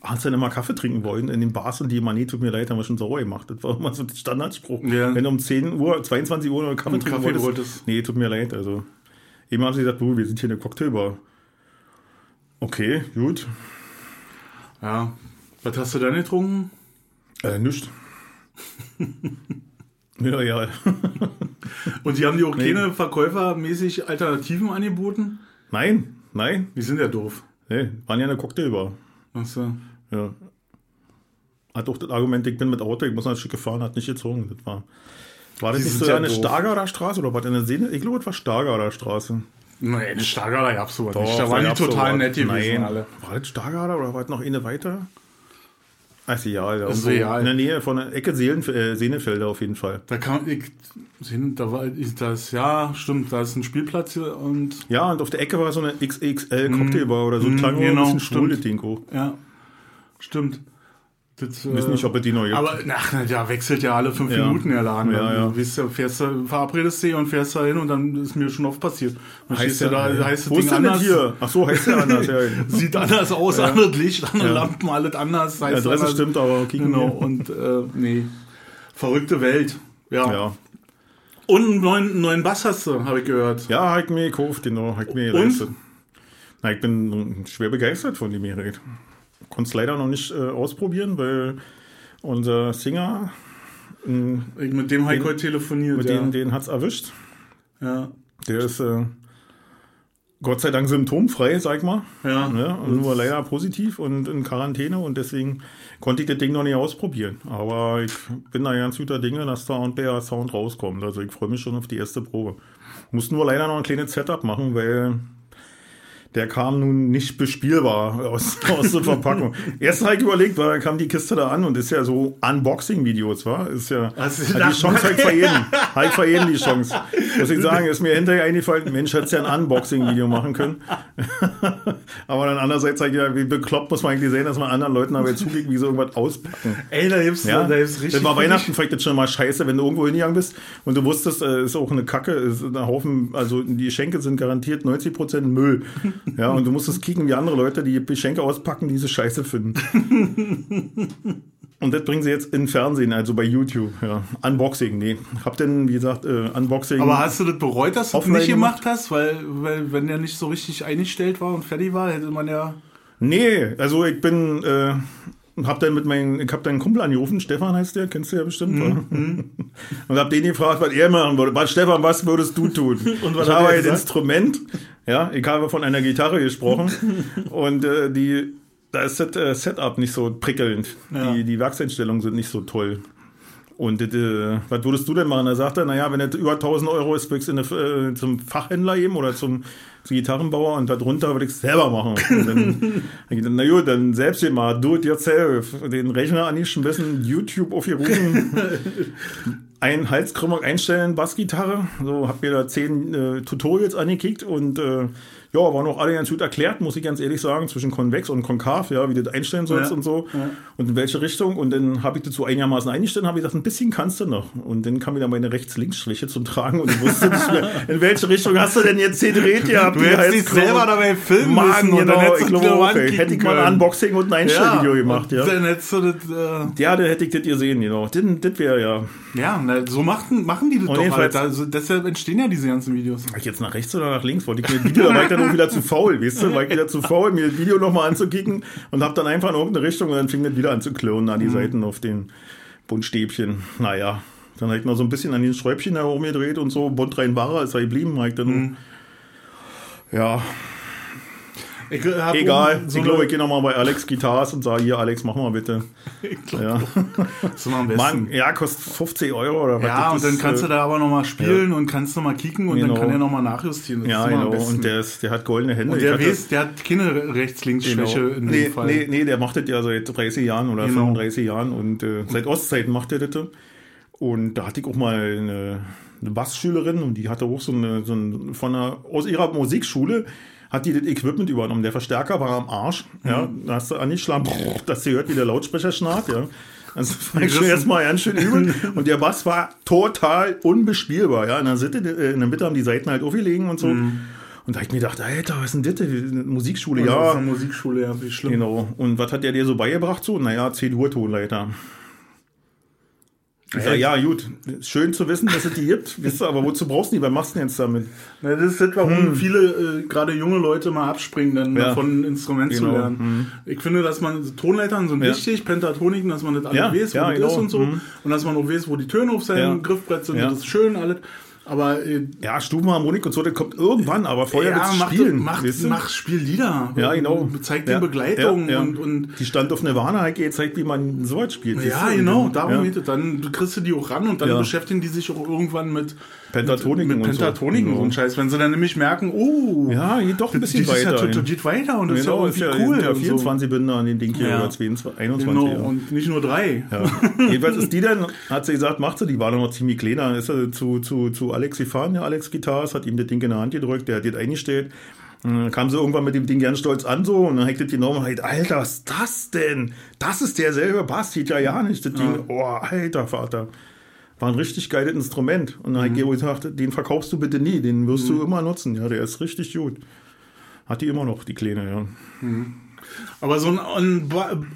abends dann immer Kaffee trinken wollen in den Bars und die nee, tut mir leid, haben wir schon sauer gemacht. Das war immer so der Standardspruch. Ja. Wenn du um 10 Uhr, 22 Uhr noch Kaffee trinken Kaffee wolltest, nee, tut mir leid. Also, eben haben sie gesagt, wir sind hier eine Cocktailbar. Okay, gut.
Ja. Was hast du da getrunken?
Äh, nichts. [laughs] ja, ja. [laughs]
Und die haben dir auch nee. keine verkäufermäßig Alternativen angeboten?
Nein, nein.
Die sind ja doof.
Nee, waren ja eine Cocktailbar.
Ach so.
Ja. Hat auch das Argument, ich bin mit Auto, ich muss ein Stück gefahren, hat nicht gezogen. Das war, war das die nicht so ja eine Stargarder Straße oder was? Eine Sehne? Ich glaube, es war Stargarder Straße.
Nee, eine Stargarder gab es sowas nicht. Da waren die total nett gewesen Nein. alle.
War das Stargarder oder war das noch eine weiter? Also ja,
ist real.
in der Nähe von der Ecke Seelen, äh, Sehnefelder auf jeden Fall.
Da kann ich sehen, da war das, ja, stimmt, da ist ein Spielplatz hier und.
Ja, und auf der Ecke war so eine XXL Cocktailbar oder so, mm, klang genau, ein bisschen schwul, Dinko.
Ja, stimmt.
Das, ich weiß nicht, ob er die noch
gibt. Aber nach, ja, wechselt ja alle fünf ja. Minuten der Laden. Ja, ja. Du weißt, fährst du, verabredest dich und fährst da hin und dann ist mir schon oft passiert. Dann heißt
ja, da, ja. heißt das Wo Ding ist anders. Hier? Ach so, heißt der anders. Ja. [laughs]
Sieht anders aus, ja. anderes Licht, andere Lampen, alles anders.
Heißt Adresse anders. stimmt, aber
genau. Und äh, nee, verrückte Welt. Ja. ja. Und einen neuen, neuen Bass hast du, habe ich gehört.
Ja, habe ich mir gekauft, genau. Hab ich mir geleistet. Na, ich bin schwer begeistert von dem Gerät konnte es leider noch nicht äh, ausprobieren, weil unser Singer.
Äh, mit dem habe ich heute telefoniert.
Mit ja. dem, den hat es erwischt.
Ja.
Der ist äh, Gott sei Dank symptomfrei, sag mal.
Ja.
Ne? Und nur leider positiv und in Quarantäne und deswegen konnte ich das Ding noch nicht ausprobieren. Aber ich bin da ganz guter Dinge, dass da und der Sound rauskommt. Also ich freue mich schon auf die erste Probe. Muss nur leider noch ein kleines Setup machen, weil der kam nun nicht bespielbar aus, [laughs] aus der Verpackung. Erst habe ich überlegt, weil dann kam die Kiste da an und ist ja so Unboxing-Videos, war? Ist ja also, [laughs] die Chance halt für jeden. halt für jeden die Chance. Muss ich sagen, ist mir hinterher eingefallen, Mensch, hätte ja ein Unboxing-Video machen können. [laughs] aber dann andererseits sage ich ja, wie bekloppt muss man eigentlich sehen, dass man anderen Leuten aber zugeht, wie so irgendwas auspacken.
Ey, da gibt's, ja? da gibt's richtig.
Das war Weihnachten vielleicht jetzt schon mal scheiße, wenn du irgendwo hingegangen bist und du wusstest, äh, ist auch eine Kacke, ist ein Haufen, also die Schenke sind garantiert 90% Müll. [laughs] Ja, und du musstest kicken, wie andere Leute, die Geschenke auspacken, diese Scheiße finden. [laughs] und das bringen sie jetzt in Fernsehen, also bei YouTube. Ja. Unboxing, nee. Hab denn, wie gesagt, äh, Unboxing.
Aber hast du das bereut, dass du das nicht gemacht hast? Weil, weil, wenn der nicht so richtig eingestellt war und fertig war, hätte man ja.
Nee, also ich bin. Äh, hab dann mit meinem, ich hab deinen Kumpel angerufen, Stefan heißt der, kennst du ja bestimmt. Mhm. [laughs] Und hab den gefragt, was er machen würde. Was, Stefan, was würdest du tun? [laughs] Und was ich habe ein Instrument, ja, ich habe von einer Gitarre gesprochen [laughs] und äh, die, da ist das äh, Setup nicht so prickelnd. Ja. Die, die Werkseinstellungen sind nicht so toll. Und äh, was würdest du denn machen? Da sagt er, naja, wenn das über 1000 Euro ist, du eine, äh, zum Fachhändler eben oder zum Gitarrenbauer und darunter würde ich es selber machen. Und dann, [laughs] dann, na gut, dann selbst gemacht, do it yourself. Den Rechner angeschmissen, YouTube aufgerufen, [laughs] ein Halskrümmer einstellen, Bassgitarre. So hab mir da zehn äh, Tutorials angekickt und äh, ja, war noch alle ganz gut erklärt, muss ich ganz ehrlich sagen, zwischen konvex und konkav, ja, wie du das einstellen sollst
Ja,
und so
ja.
und in welche Richtung. Und dann habe ich dazu einigermaßen eingestellt, habe ich gesagt, ein bisschen kannst du noch. Und dann kam wieder meine Rechts-Links-Schwäche zum Tragen und ich wusste nicht mehr, [laughs] in welche Richtung hast du denn jetzt gedreht gehabt?
Du hättest dich selber dabei filmen
Mann,
müssen und
genau,
hättest
ich glaube auch,
ankicken
Hätte ich mal ein. Unboxing und ein Einstellvideo gemacht,
und
ja.
Dann hättest du das, äh,
Ja, dann hätte ich das gesehen, genau. Das, das wäre ja.
ja, na, so machen, machen die das
Und
doch halt. Also, deshalb entstehen ja diese ganzen Videos.
Ich jetzt nach rechts oder nach links? Wollte ich mir ein Video, dann auch wieder zu faul, weißt du? War ich wieder zu [laughs] faul, mir das Video nochmal anzukicken und hab dann einfach in irgendeine Richtung und dann fing das wieder an zu klonen an die Seiten auf den Buntstäbchen. Naja, dann hab ich noch so ein bisschen an den Schräubchen da rumgedreht und so. Bunt rein war er, ist er geblieben. Hab ich dann, Ja,
Ich
egal.
So
ich glaube,
eine-
ich gehe nochmal bei Alex Guitars und sage, hier, Alex, mach mal bitte. [laughs]
Ich glaub,
Ja, [laughs]
das ist am besten.
Mann, ja, kostet 50 Euro oder was.
ja, und dann
ist,
kannst
äh,
du da aber nochmal spielen und kannst nochmal kicken und
Genau.
dann kann er nochmal nachjustieren. Das
Ja, genau. Und der, ist, der hat goldene Hände.
Und der weiß, der hat keine Rechts-Links-Schwäche
Genau.
in
nee,
dem Fall.
Nee, nee, der macht das ja seit 30 Jahren oder
Genau.
35 Jahren und äh, seit Ostzeiten macht er das. Und da hatte ich auch mal eine, eine Bassschülerin und die hatte auch so eine, so ein, von einer, aus ihrer Musikschule hat die das Equipment übernommen. Der Verstärker war am Arsch. Ja,
Mhm.
da hast du angeschlagen, dass sie hört, wie der Lautsprecher schnarrt. Ja. Also das war ich schon erstmal ganz schön übel. [laughs] Und der Bass war total unbespielbar. Ja. In der, Sitte, in der Mitte haben die Seiten halt aufgelegen und so. Und da hab ich mir gedacht, Alter, was ist denn das? Musikschule,
Mhm. Und
ja.
Musikschule, ja, wie schlimm.
Genau. Und was hat der dir so beigebracht? So, naja, C-Dur-Tonleiter. Ich sag, ja, gut, schön zu wissen, dass es die gibt, [laughs] wisst ihr, aber wozu brauchst du die? Was machst du denn jetzt damit?
Na, das ist das, warum viele, äh, gerade junge Leute mal abspringen, dann
Hm. Ja.
davon ein Instrument zu
Genau.
lernen. Ich finde, dass man Tonleitern sind
Ja.
wichtig, Pentatoniken, dass man das alle
Ja,
weiß, wo
ja,
das
genau.
ist und so.
Mhm.
Und dass man auch weiß, wo die Töne auf seinem. Griffbrett sind. Das ist schön, alles. Aber äh,
Ja, Stufenharmonik und so, das kommt irgendwann, aber vorher
ja, mach,
spielen.
mach,
weißt du?
mach Spiel Lieder.
ja, genau.
Zeig
ja,
den Begleitung
ja,
und, und
die stand auf Nirvana hat gezeigt, wie man so was spielt.
ja, genau, darum geht es. Dann kriegst du die auch ran und dann beschäftigen die sich auch irgendwann mit
Pentatoniken
mit, mit
und so.
Pentatoniken
Genau.
so ein Scheiß. Wenn sie dann nämlich merken, oh,
Ja, geht doch ein bisschen
das ist ja,
weiter.
das geht weiter und das
genau,
ist ja
ja,
irgendwie cool.
ja
und so.
24 Binder an den Ding hier
Ja.
oder 22, 21.
Genau,
ja.
und nicht nur drei.
Ja. Jedenfalls ist die dann, hat sie gesagt, macht sie, die war noch ziemlich kleiner, ist sie zu, zu, zu Alex gefahren, der Alex Guitars, hat ihm das Ding in der Hand gedrückt, der hat das eingestellt. Dann kam sie irgendwann mit dem Ding ganz stolz an so und dann das genommen und hat, Alter, was ist das denn? Das ist derselbe Bass, sieht ja ja nicht. Das Ding, oh, alter Vater. War ein richtig geiles Instrument. Und dann hat Gero gesagt, den verkaufst du bitte nie, den wirst du immer nutzen. Ja, der ist richtig gut. Hat die immer noch, die Kleine, ja.
Aber so ein
Unboxing.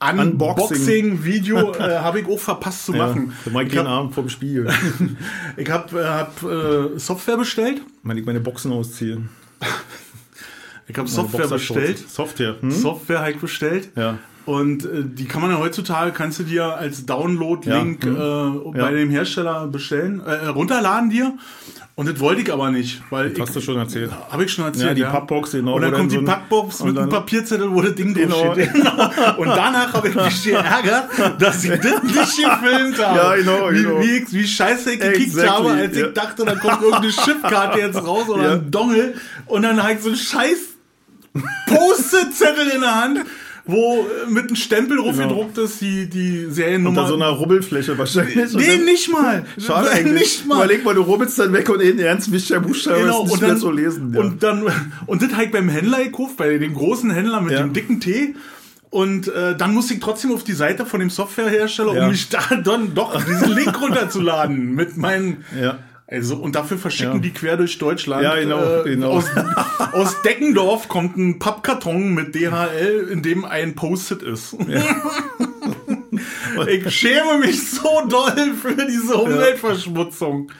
Unboxing-Video [laughs] äh, habe ich auch verpasst zu machen.
Ja, den
habe
Abend vom Spiel.
ich hab, äh, hab, äh, Software bestellt.
Wenn ich meine Boxen ausziehe.
Ich habe Software bestellt.
Software. Hm?
Software habe ich bestellt.
Ja.
Und äh, die kann man ja heutzutage, kannst du dir als Download-Link
Ja,
äh, bei
Ja.
dem Hersteller bestellen, äh, runterladen dir. Und das wollte ich aber nicht, weil
Das hast du schon erzählt.
Habe ich schon erzählt.
Ja, die Pappbox, genau,
Und dann kommt die
so
Pappbox mit einem
dann-
Papierzettel, wo das Ding
Genau.
draufsteht. [laughs] Genau. Und danach habe ich mich geärgert, dass ich das nicht gefilmt habe.
Ja, genau,
wie,
genau.
Wie, wie scheiße ich gekickt
Exactly,
habe, als
ja.
ich dachte, da kommt irgendeine Chipkarte jetzt raus oder
Ja.
ein Dongel. Und dann habe ich so einen scheiß Post-it-Zettel in der Hand, wo äh, mit einem Stempel drauf
Genau.
gedruckt ist, die, die Seriennummer.
Unter so einer Rubbelfläche wahrscheinlich.
Nee, nicht mal.
Schade [laughs] eigentlich.
Nicht mal.
Überleg mal, du rubbelst dann weg und in ernst wischt der Buchstabe
Genau,
ist nicht
und
mehr
dann,
zu lesen. Ja.
und dann, und das ich beim Händler gekauft, bei dem großen Händler mit
Ja.
dem dicken T. Und äh, dann musste ich trotzdem auf die Seite von dem Softwarehersteller,
Ja.
um mich da dann doch diesen Link [laughs] runterzuladen mit meinen.
ja.
Also, und dafür verschicken
Ja.
die quer durch Deutschland.
Ja, genau,
Äh,
genau.
Aus, [laughs] aus Deckendorf kommt ein Pappkarton mit DHL, in dem ein Post-it ist. [laughs] ich schäme mich so doll für diese Umweltverschmutzung.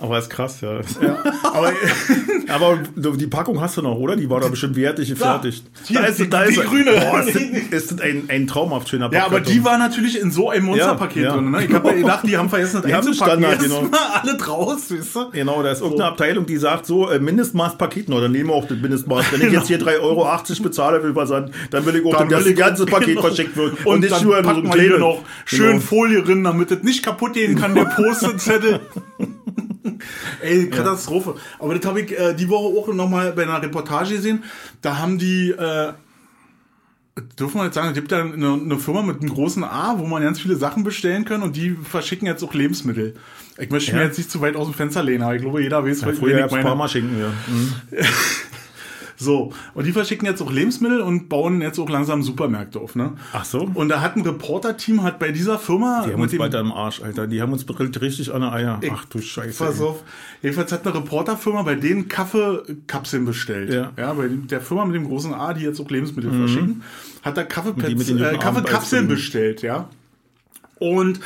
Aber ist krass, ja. [laughs]
Aber [laughs]
Aber du- die Packung hast du noch, oder? Die war da bestimmt wertig gefertigt.
Hier,
da ist,
die-
da ist
die grüne.
Boah, ist, das, ist das ein, ein traumhaft schöner
Ja, aber die war natürlich in so einem Monsterpaket
Ja, ja.
drin. Ne? Ich habe ja gedacht, die haben vergessen, das
Die haben
einzupacken.
Standard,
Jetzt
genau.
mal alle draus, weißt du?
Genau, da ist irgendeine Abteilung, die sagt so, äh, Mindestmaß Paket, noch, dann nehmen wir auch das Mindestmaß. Wenn ich jetzt hier 3,80 Euro bezahle für Versand, dann will ich auch,
Dann
dass das ganze Paket
genau.
verschickt wird.
Und,
nicht
dann
nur in so einem
noch schön
Genau.
Folie drin, damit das nicht kaputt gehen kann, der Post-it-Zettel. [laughs] [laughs] Ey, Katastrophe. Aber das habe ich äh, die Woche auch nochmal bei einer Reportage gesehen. Da haben die, äh, dürfen wir jetzt sagen, es gibt ja eine, eine Firma mit einem großen A, wo man ganz viele Sachen bestellen kann und die verschicken jetzt auch Lebensmittel. Ich möchte mir
Ja.
jetzt nicht zu weit aus dem Fenster lehnen, aber ich glaube, jeder weiß,
Ja, früher
ich meine.
Parmaschinken, ja. Mhm. [laughs]
So, und die verschicken jetzt auch Lebensmittel und bauen jetzt auch langsam Supermärkte auf, ne?
Ach so?
Und da hat ein Reporter-Team hat bei dieser Firma
Die haben uns weiter im Arsch, Alter. Die haben uns richtig an der Eier. Ach du Scheiße.
Pass auf. Jedenfalls hat eine Reporterfirma bei denen Kaffeekapseln bestellt.
Ja. Mhm.
bei der Firma mit dem großen A, die jetzt auch Lebensmittel verschicken, hat da
mit den
äh, Kaffeekapseln bestellt, ja. Und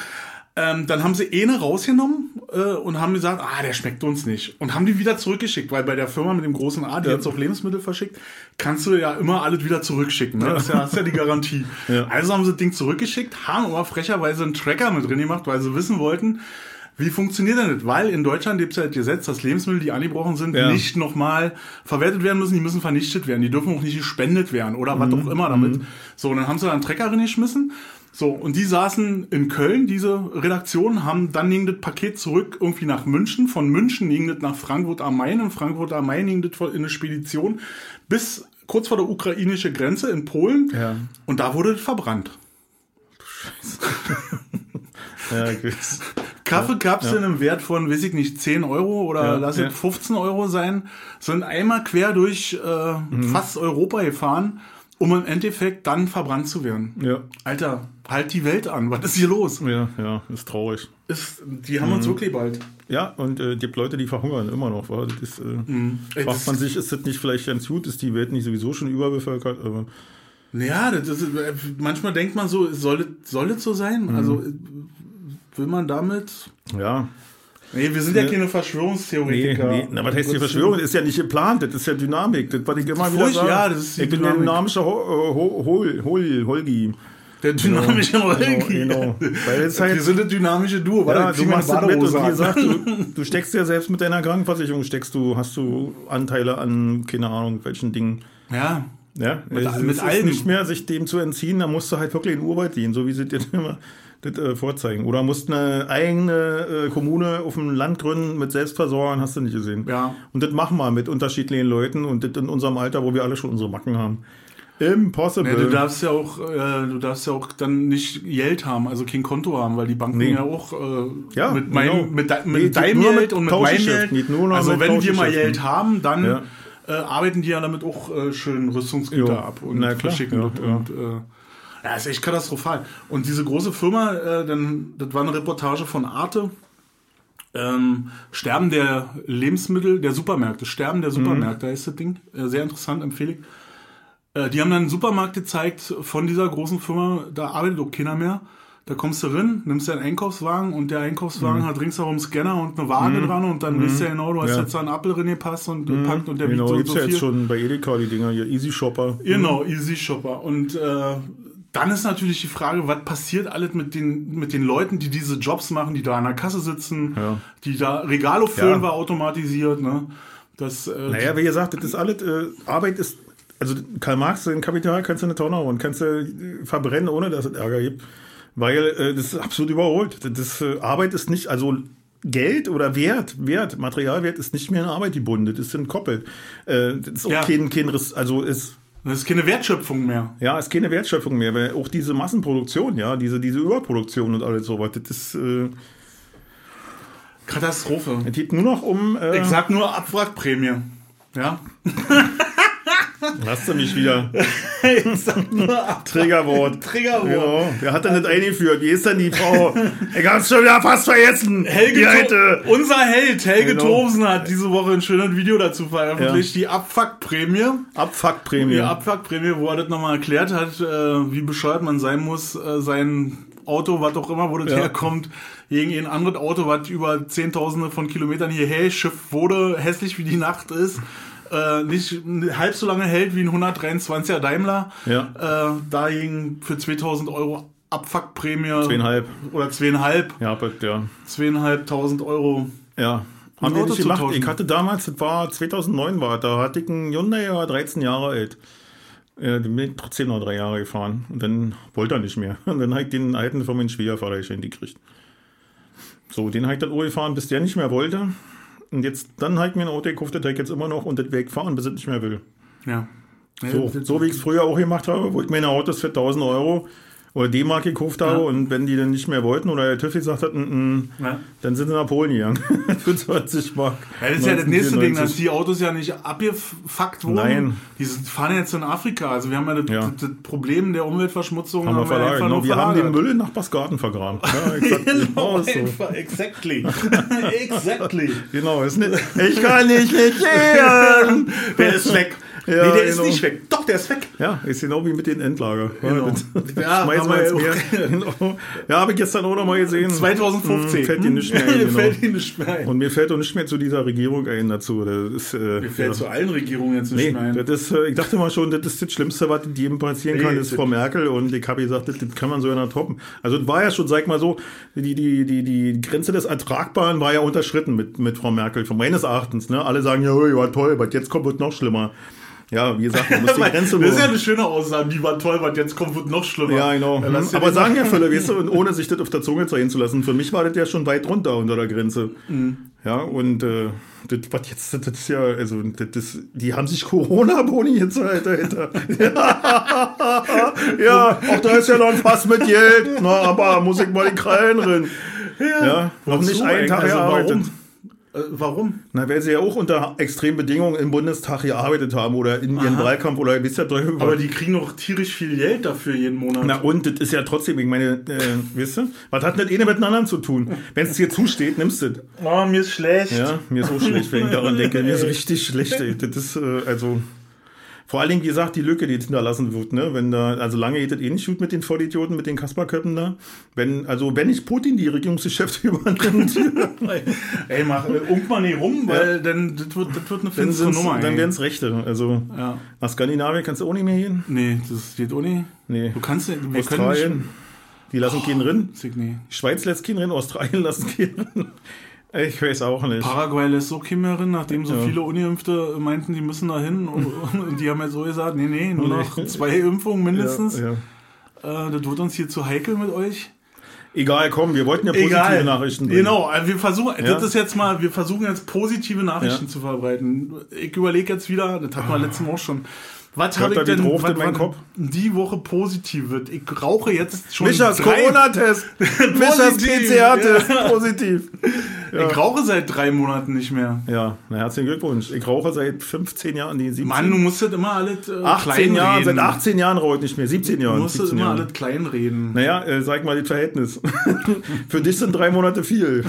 ähm, dann haben sie eine rausgenommen äh, und haben gesagt, ah, der schmeckt uns nicht. Und haben die wieder zurückgeschickt, weil bei der Firma mit dem großen A, die
Ja.
jetzt auch Lebensmittel verschickt, kannst du ja immer alles wieder zurückschicken. Ne? Das, ist ja, das ist ja die Garantie. [laughs]
Ja.
Also haben sie das Ding zurückgeschickt, haben aber frecherweise einen Tracker mit drin gemacht, weil sie wissen wollten, wie funktioniert denn das? Weil in Deutschland gibt es ja das Gesetz, dass Lebensmittel, die angebrochen sind,
Ja.
nicht nochmal verwertet werden müssen, die müssen vernichtet werden. Die dürfen auch nicht gespendet werden oder was
Mhm.
auch immer damit. So, und dann haben sie da einen Trecker reingeschmissen. So, und die saßen in Köln, diese Redaktion, haben dann ging das Paket zurück irgendwie nach München. Von München ging das nach Frankfurt am Main. In Frankfurt am Main ging das in eine Spedition bis kurz vor der ukrainische Grenze in Polen.
Ja.
Und da wurde das verbrannt. [laughs]
Ja, gut.
Kaffeekapseln im Wert von, weiß ich nicht, 10 Euro oder
Ja,
lass
ja.
es 15 Euro sein, sind einmal quer durch äh,
Mhm.
fast Europa gefahren, um im Endeffekt dann verbrannt zu werden.
Ja.
Alter, halt die Welt an, was ist hier los?
Ja, ja, ist traurig.
Ist, die haben
Mhm.
uns wirklich bald.
Ja, und äh, gibt Leute, die verhungern immer noch. Wa? Das ist, äh,
Ey,
fragt man sich, ist das nicht vielleicht ganz gut? Ist die Welt nicht sowieso schon überbevölkert? Aber
Ja, das ist, äh, manchmal denkt man so, soll soll so sein?
Mhm.
Also äh, will man damit...
ja,
Nee, wir sind ja
Nee.
keine
nee,
Verschwörungstheoretiker.
nee. Na, was heißt die Verschwörung? Das ist ja nicht geplant, das ist ja Dynamik. Das, was ich immer wieder
Furcht,
sage.
ja, das ist die
ich bin der
Dynamik.
dynamische Ho Ho Hol Hol Holgi.
Der dynamische
Genau,
Holgi.
genau. Weil es halt-
Wir sind eine dynamische Duo. Warte,
Ja, du machst das mit und wie gesagt, du, du steckst ja selbst mit deiner Krankenversicherung, steckst du, hast du Anteile an, keine Ahnung, welchen Dingen.
Ja,
Ja,
Mit-
es
mit
ist
allem.
nicht mehr, sich dem zu entziehen, da musst du halt wirklich in den Urwald gehen, so wie sie dir [laughs] immer das äh, vorzeigen. Oder musst eine eigene äh, Kommune auf dem Land gründen mit Selbstversorgern, hast du nicht gesehen.
Ja.
Und das machen wir mit unterschiedlichen Leuten und das in unserem Alter, wo wir alle schon unsere Macken haben. Impossible.
Ja, du darfst ja auch, äh, du darfst ja auch dann nicht Geld haben, also kein Konto haben, weil die Banken
Nee.
ja auch äh,
Ja,
mit, meinem,
genau.
mit,
Nee,
mit
geht
deinem Geld und mit meinem Geld. also wenn wir mal. Geld haben, dann
Ja.
äh, arbeiten die ja damit auch äh, schön Rüstungsgüter
Jo.
ab und
Na klar,
verschicken
ja, ja.
Und, äh, ja, ist echt katastrophal. Und diese große Firma, äh, dann, das war eine Reportage von Arte. Ähm, Sterben der Lebensmittel, der Supermärkte, Sterben der Supermärkte heißt das Ding. Äh, sehr interessant, empfehle ich. Äh, die haben dann einen Supermarkt gezeigt von dieser großen Firma, da arbeitet auch keiner mehr. Da kommst du rein, nimmst deinen Einkaufswagen und der Einkaufswagen
Mhm.
hat ringsherum einen Scanner und eine Waage dran und dann weißt du ja genau, du hast
Ja.
jetzt da einen Apfel drin gepasst und gepackt und der
genau,
wiegt so
gibt's
so
ja
viel.
jetzt schon bei Edeka die Dinger hier, Easy Shopper.
Genau, Easy Shopper. Und äh, dann ist natürlich die Frage, was passiert alles mit den, mit den Leuten, die diese Jobs machen, die da an der Kasse sitzen,
Ja.
die da Regale füllen,
Ja.
war automatisiert. Ne? Das, äh,
Naja, wie gesagt, das ist alles, äh, Arbeit ist, also Karl Marx, sein Kapital kannst du in eine Tonne hauen, kannst du verbrennen, ohne dass es Ärger gibt, weil äh, das ist absolut überholt. Das, äh, Arbeit ist nicht, also Geld oder Wert, Wert, Materialwert ist nicht mehr in Arbeit gebunden, das ist entkoppelt. Äh, das ist auch
Ja.
kein, kein, Riss- also ist,
das ist keine Wertschöpfung mehr.
ja, ist keine Wertschöpfung mehr, weil auch diese Massenproduktion, ja, diese, diese Überproduktion und alles sowas, das ist, äh,
Katastrophe.
es geht nur noch um, äh,
Ich sag nur Abwrackprämie. Ja? [laughs]
hast du mich wieder, [laughs]
ich sag nur Ab
Triggerwort.
Triggerwort.
Genau. Wer hat denn das eingeführt? Wie ist denn die Frau? Ich hab's schon wieder fast vergessen.
Helge
alte.
unser Held, Helge
Genau.
Thomsen, hat diese Woche ein schönes Video dazu veröffentlicht, die Abfuckprämie.
Abfuckprämie.
Die Abfuckprämie, wo er das nochmal erklärt hat, äh, wie bescheuert man sein muss, äh, sein Auto, was auch immer, wo das
Ja.
herkommt, gegen ein anderes Auto, was über Zehntausende von Kilometern hierher schifft wurde, hässlich wie die Nacht ist, äh, nicht halb so lange hält wie ein 123er Daimler,
Ja.
äh, dagegen für 2000 Euro Abfuckprämie
Zweieinhalb.
oder zweieinhalb,
Ja, ja.
zweieinhalbtausend Euro.
Ja. Haben wir nicht gemacht. Ich hatte damals, das war 2009 war, da hatte ich einen Hyundai, der war 13 Jahre alt. Äh, den bin ich trotzdem noch drei Jahre gefahren. Und dann wollte er nicht mehr. Und dann habe ich den alten von meinem Schwiegervater geschenkt gekriegt. So, den habe ich dann Uhr gefahren, bis der nicht mehr wollte. Und jetzt, dann habe ich mir ein Auto gekauft, das ich jetzt immer noch und das wegfahren, bis es nicht mehr will.
Ja.
So, so wie ich es früher auch gemacht habe, wo ich meine Autos für 1000 Euro oder D-Mark gekauft habe
Ja.
und wenn die dann nicht mehr wollten oder der TÜV gesagt hat, mm, mm,
Ja.
dann sind sie nach Polen gegangen. [laughs] für 20 Mark.
Ja, das ist ja das nächste Ding, dass
1994.
die Autos ja nicht abgefuckt wurden.
Nein.
Die fahren jetzt in Afrika. Also wir haben ja das,
Ja.
das, Problem der Umweltverschmutzung
haben wir verlagert.
einfach
Genau,
nur
wir haben den. Müll in Nachbarsgarten vergraben. Ja, [laughs]
Genau,
genau, so.
exactly. [laughs] exactly.
genau ist nicht, ich kann nicht nicht gehen.
Der ist weg.
Ja,
nee, der ist
genau.
nicht weg. Doch, der ist weg.
Ja, ist genau wie mit den Endlager. [laughs] [laughs]
Genau.
Ja,
Ja,
wir
wir
jetzt mehr. Genau. Ja, habe ich gestern auch noch mal gesehen. [laughs]
2015.
Hm, Fällt dir nicht mehr ein, genau.
fällt dir nicht mehr ein.
Und mir fällt auch nicht mehr zu dieser Regierung ein dazu. Das ist, äh,
Mir fällt
ja.
zu allen Regierungen jetzt nicht
Nee,
mehr ein.
das ist, äh, ich dachte mal schon, das ist das Schlimmste, was jedem passieren kann,
Nee,
ist
das-
Frau Merkel. Und ich habe gesagt, das, das kann man so ja toppen. Also es war ja schon, sag mal so, die, die, die, die Grenze des Ertragbaren war ja unterschritten mit, mit Frau Merkel, von meines Erachtens. Ne? Alle sagen, ja, ja, toll, aber jetzt kommt wird noch schlimmer. Ja, wie gesagt, man muss die [laughs] Grenze
das ist ja eine schöne Aussage, die war toll, was jetzt kommt, wird noch schlimmer.
ja, genau.
Ja, lass dir
Aber sagen
noch-
ja viele, weißt du, [laughs] ohne sich das auf der Zunge zergehen zu lassen. Für mich war das ja schon weit runter unter der Grenze.
Mhm.
Ja, und äh, das, was jetzt, das ist ja, also, das, das, die haben sich Corona-Boni jetzt, Alter, Alter. [laughs] Ja, ja, auch da ist ja noch ein Fass mit Geld. Na, aber muss ich mal die Krallen drin. Ja, noch
Wozu
nicht einen? Tag
Also
gearbeitet.
Warum? Äh, warum?
Na, weil sie ja auch unter extremen Bedingungen im Bundestag gearbeitet haben oder in ihren. Wahlkampf oder wisst ihr, Teufel
Aber die kriegen doch tierisch viel Geld dafür jeden Monat.
Na und, das ist ja trotzdem, ich meine, äh, wisst ihr, was hat denn das eine mit dem anderen zu tun? Wenn es dir zusteht, nimmst du das.
oh, mir ist schlecht.
Ja, mir ist auch schlecht, wenn ich daran denke. Mir ist [laughs] richtig schlecht. Ey. Das ist, äh, also, vor allen Dingen, wie gesagt, die Lücke, die hinterlassen wird, ne? Wenn da, also lange geht das eh nicht gut mit den Vollidioten, mit den Kasperköppen da. Wenn, also, wenn nicht Putin die Regierungsgeschäfte [laughs] übernimmt,
Ey, mach, äh, unk mal nicht rum, weil dann das wird, das wird eine finstere Nummer.
dann
ey.
werden es Rechte. Also,
ja.
nach Skandinavien kannst du auch nicht mehr hin.
Nee, das geht auch nicht.
Nee.
Du kannst nicht, wir
Australien,
können
die lassen keinen drin.
nicht.
Schweiz lässt keinen drin, Australien [laughs] lassen keinen drin. Ich weiß auch nicht.
Paraguay lässt auch keinen mehr nachdem so
Ja.
viele Ungeimpfte meinten, die müssen da hin. Und, [laughs] und die haben ja so gesagt, nee, nee, nur noch zwei Impfungen mindestens.
Ja, ja.
Äh, das wird uns hier zu heikel mit euch.
Egal, komm, wir wollten ja positive Nachrichten bringen.
Genau, also wir versuchen, das ist jetzt mal, wir versuchen jetzt positive Nachrichten zu verbreiten. Ich überlege jetzt wieder, das hatten wir letztes Mal auch schon. Was habe ich denn
Trucht in
was,
meinen
was
Kopf?
die Woche positiv wird? Ich rauche jetzt schon
Michas
drei,
Corona-Test. [laughs] Michas
Positiv,
PCR-Test.
ja.
Positiv. [laughs]
Ich rauche seit drei Monaten nicht mehr.
Ja, na, herzlichen Glückwunsch. Ich rauche seit 15 Jahren, nee, 17.
Mann, du musst das immer alles äh,
18
klein
Jahren,
reden.
seit 18 Jahren rauche ich nicht mehr. 17
Du
Jahren.
musst das
17
immer
Jahren.
alles klein reden.
Naja, äh, sag mal das Verhältnis. [laughs] Für dich sind drei Monate viel.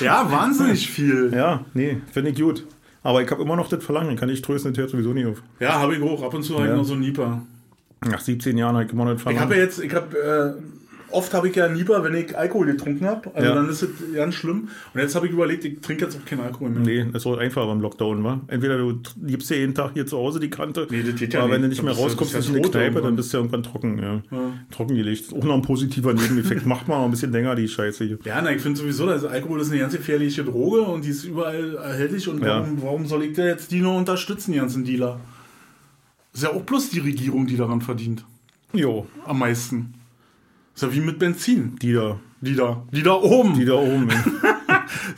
Ja, wahnsinnig viel.
Ja, nee, finde ich gut. Aber ich habe immer noch das Verlangen, kann ich trösten, das hört sowieso nicht auf.
Ja, habe ich auch. Ab und zu habe ich
Ja.
noch so ein Nieper.
Nach 17 Jahren habe ich immer noch das
Ich
Verlangen.
habe ja jetzt, ich habe, äh, oft habe ich ja Nieper, wenn ich Alkohol getrunken habe. Also
Ja.
dann ist es ganz schlimm. Und jetzt habe ich überlegt, ich trinke jetzt auch keinen Alkohol mehr.
Nee, das ist auch einfach beim Lockdown, wa? Entweder du gibst dir jeden Tag hier zu Hause die Kante,
Nee, das geht ja
aber wenn du
nicht.
mehr rauskommst in
ja
die Kneipe,
irgendwann.
dann bist du irgendwann trocken, ja. Trockengelegt. Ist auch noch ein positiver Nebeneffekt. [laughs] Macht mal ein bisschen länger die Scheiße hier.
Ja, na, ich finde sowieso, dass Alkohol ist eine ganz gefährliche Droge und die ist überall erhältlich. Und
Ja.
warum, warum soll ich da jetzt die nur unterstützen, die ganzen Dealer? Ist ja auch bloß die Regierung, die daran verdient.
Jo,
Am meisten. Ist ja wie mit Benzin.
die da.
Die da. Die da oben.
Die da oben. [laughs]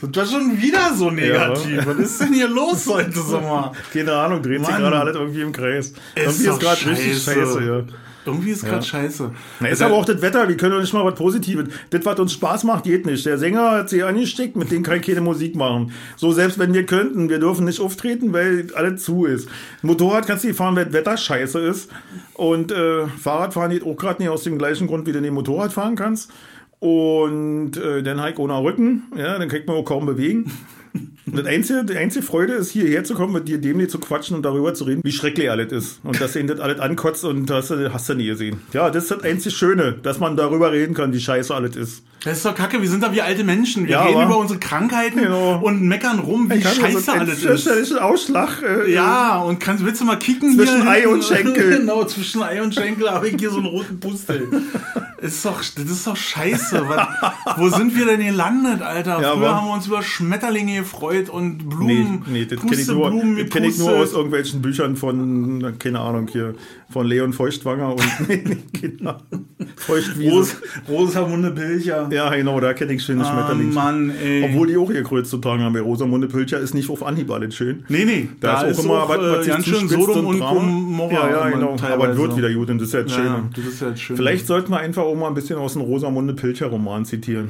Das war schon wieder so negativ. Was ist denn hier los heute, mal?
Keine Ahnung, dreht sich
Mann.
gerade alles irgendwie im Kreis.
Ist
irgendwie ist gerade richtig
scheiße.
scheiße, ja.
Irgendwie ist gerade scheiße.
Na, ist aber auch das Wetter, wir können doch nicht mal was Positives. Das, was uns Spaß macht, geht nicht. Der Sänger hat sich angesteckt, mit dem kann ich keine Musik machen. So, selbst wenn wir könnten, wir dürfen nicht auftreten, weil alles zu ist. Motorrad kannst du nicht fahren, weil das Wetter scheiße ist. Und äh, Fahrradfahren geht auch gerade nicht aus dem gleichen Grund, wie du den Motorrad fahren kannst. Und äh, dann halt ohne Rücken, ja, dann kriegt man auch kaum bewegen. [laughs] Das einzige, die einzige Freude ist, hierher zu kommen, mit dir demnächst zu quatschen und darüber zu reden, wie schrecklich alles ist. Und dass ihn das alles ankotzt und das hast du nie gesehen. Ja, das ist das einzige Schöne, dass man darüber reden kann, wie scheiße alles ist.
Das ist doch kacke, wir sind da wie alte Menschen. Wir
Ja,
reden über unsere Krankheiten
Genau.
und meckern rum, wie scheiße
so
alles ist.
fürchterlichen Ausschlag. Äh,
Ja, und kannst, willst du mal kicken?
Zwischen
hier
Ei und [laughs] Schenkel.
genau, zwischen Ei und Schenkel habe ich hier so einen roten Pustel. [laughs] ist doch, das ist doch scheiße. Was, wo sind wir denn gelandet, Alter?
Ja,
Früher
aber-
haben wir uns über Schmetterlinge gefreut und
Nee,
Blumen,
nee, das kenne ich, nur, das kenn ich nur aus irgendwelchen Büchern von, keine Ahnung, hier, von Leon Feuchtwanger und, [laughs] nee, nee, Ahnung. Feuchtwiese.
Ros Rosamunde Pilcher.
Ja, genau, da kenne ich schöne
Ah,
Schmetterling.
Mann, ey.
Obwohl die auch gekreuzt zu tragen haben. Bei Rosamunde Pilcher ist nicht auf Anhieb alles schön.
Nee, nee,
Da, ist auch immer was, was
äh, ganz schön Sodom und
Drama.
Gomorra.
Ja, ja, genau. Aber es wird wieder gut und das ist ja
ja, das ist ja schön.
Vielleicht sollten wir einfach auch mal ein bisschen aus dem Rosamunde Pilcher Roman zitieren.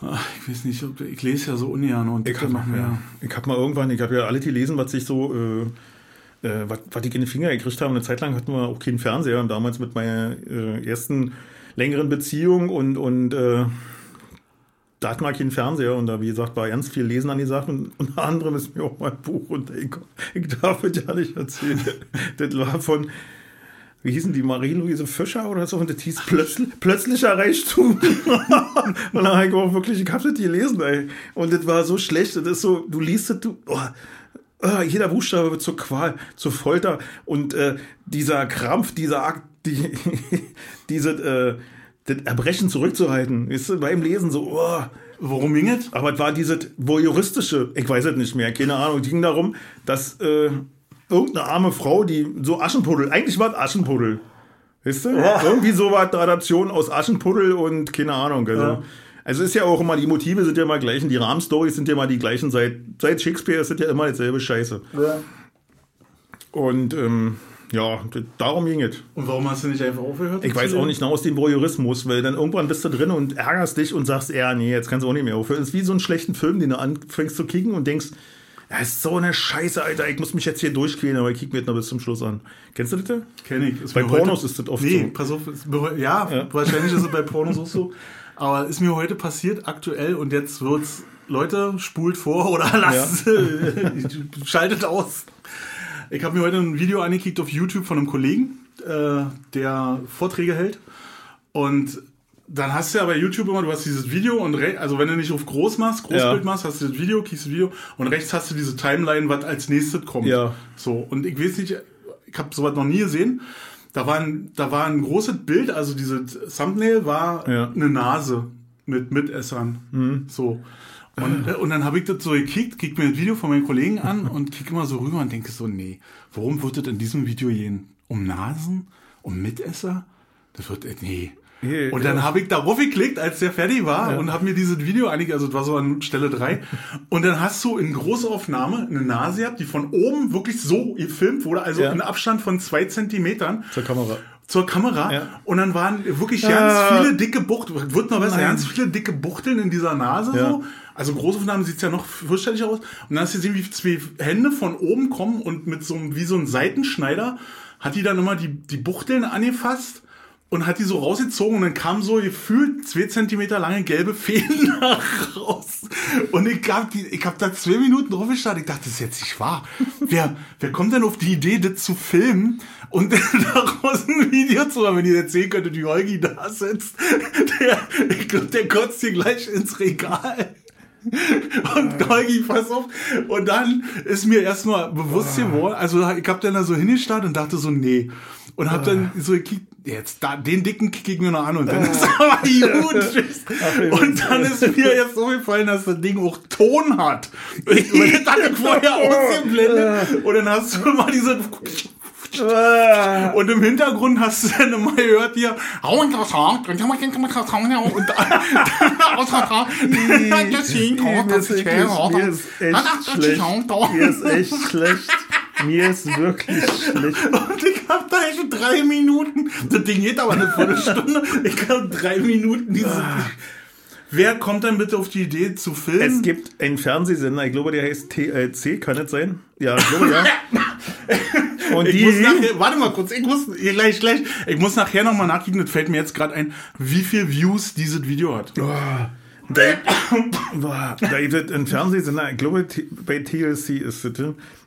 Ach, ich weiß nicht, ob- ich lese ja so ungern und
Ich
ich
habe
noch mehr.
Ich hab mal irgendwann, ich habe ja alles gelesen, was sich so, äh, äh, was, was ich in die Finger gekriegt habe. Eine Zeit lang hatten wir auch keinen Fernseher und damals mit meiner äh, ersten längeren Beziehung und, und äh, da hatten wir keinen Fernseher und da, wie gesagt, war ganz viel Lesen an die Sachen. Und [laughs] unter anderem ist mir auch mal ein Buch und ich, ich darf es ja nicht erzählen. [laughs] das war von, wie hießen die, Marie-Louise Fischer oder so, und das hieß plötzlich, plötzlicher Reichtum. [laughs] und dann habe ich auch wirklich, ich habe das gelesen, ey. Und das war so schlecht, das ist so, du liest es, du, oh, ah, jeder Buchstabe wird zur Qual, zur Folter und äh, dieser Krampf, dieser Akt, [laughs] die, diese, äh, das Erbrechen zurückzuhalten, ist beim Lesen so, oh,
Worum ging es?
aber es war dieses voyeuristische, ich weiß es nicht mehr, keine Ahnung. Es ging darum, dass äh, irgendeine arme Frau, die so Aschenpuddel, eigentlich war es Aschenpuddel. Weißt du? Irgendwie so war die Adaption aus Aschenpuddel und keine Ahnung. Also,
Ja.
also ist ja auch immer, die Motive sind ja immer gleich und die Rahmenstories sind ja immer die gleichen. Seit, seit Shakespeare ist das ja immer dasselbe Scheiße. Und ähm, ja, darum ging es.
Und warum hast du nicht einfach aufgehört?
Ich weiß auch nicht, aus dem Voyeurismus, weil dann irgendwann bist du drin und ärgerst dich und sagst, ja, nee, jetzt kannst du auch nicht mehr aufhören. Es ist wie so einen schlechten Film, den du anfängst zu kicken und denkst, das ist so eine Scheiße, Alter, ich muss mich jetzt hier durchquälen, aber ich kick mir jetzt noch bis zum Schluss an. Kennst du das?
Kenn ich. Ist
Bei Pornos ist das oft
nee,
so.
pass auf. Ja,
Ja.
wahrscheinlich ist es bei Pornos auch so. Aber ist mir heute passiert, aktuell, und jetzt wird's, Leute, spult vor oder [laughs] lasst, [laughs] schaltet aus. Ich habe mir heute ein Video angekickt auf YouTube von einem Kollegen, äh, der Vorträge hält. Und dann hast du ja bei YouTube immer, du hast dieses Video und re- also wenn du nicht auf groß machst, Großbild
Ja.
machst, hast du das Video, kickst das Video und rechts hast du diese Timeline, was als nächstes kommt.
Ja.
So, und ich weiß nicht, ich habe sowas noch nie gesehen. Da war ein, da war ein großes Bild, also dieses Thumbnail war
Ja.
eine Nase mit Mitessern. So. Und, und dann habe ich das so gekickt, kick mir das Video von meinen Kollegen an und kick immer so rüber und denke so, nee, worum wird das in diesem Video gehen? Um Nasen? Um Mitesser? Das wird, nee.
Nee,
Und dann
ja.
habe ich darauf geklickt, als der fertig war und habe mir dieses Video eigentlich, also das war so an Stelle drei und dann hast du in Großaufnahme eine Nase gehabt, die von oben wirklich so gefilmt wurde, also
Ja.
in Abstand von zwei Zentimetern
Zur Kamera.
zur Kamera
Ja.
und dann waren wirklich ganz
Ah.
viele dicke Buchteln, wird noch besser,
Nein.
ganz viele dicke Buchteln in dieser Nase
Ja.
so. Also Großaufnahme sieht's ja noch fürchterlich aus. Und dann hast du gesehen, wie zwei Hände von oben kommen und mit so einem, wie so ein Seitenschneider hat die dann immer die, die Buchteln angefasst und hat die so rausgezogen und dann kam so gefühlt zwei Zentimeter lange gelbe Fäden [laughs] raus. Und ich hab, die, ich hab da zwei Minuten drauf gestartet. Ich dachte, das ist jetzt nicht wahr. Wer, wer kommt denn auf die Idee, das zu filmen und [laughs] daraus ein Video zu machen, wenn ihr jetzt sehen könntet, wie Holgi da sitzt? Der, ich glaub, der kotzt hier gleich ins Regal. Und Holgi, pass auf. Und dann ist mir erstmal bewusst geworden, also ich hab dann da so hingestarrt und dachte so, nee. Und hab dann so gekickt, jetzt da, den dicken kick ich mir noch an und dann ist aber [laughs] gut. Und dann ist mir jetzt so gefallen, dass das Ding auch Ton hat. [laughs] Ich, ich vorher ausgeblendet. Und dann hast du mal diese und im Hintergrund hast du dann immer gehört hier, und dann,
ist echt schlecht. Mir ist echt schlecht. Mir ist wirklich schlecht. [laughs]
Und ich hab da schon drei Minuten. Das Ding geht aber eine Viertelstunde. Ich hab drei Minuten dieses. Wer kommt dann bitte auf die Idee zu filmen?
Es gibt einen Fernsehsender, ich glaube, der heißt TLC, kann es sein? Ja, ich glaube, ja. [laughs] Und
ich
die,
muss nachher, warte mal kurz, ich muss, gleich, gleich, ich muss nachher nochmal nachgucken, das fällt mir jetzt gerade ein, wie viel Views dieses Video hat.
da, [coughs] boah, da gibt es einen Fernsehsender, ich glaube, bei TLC ist es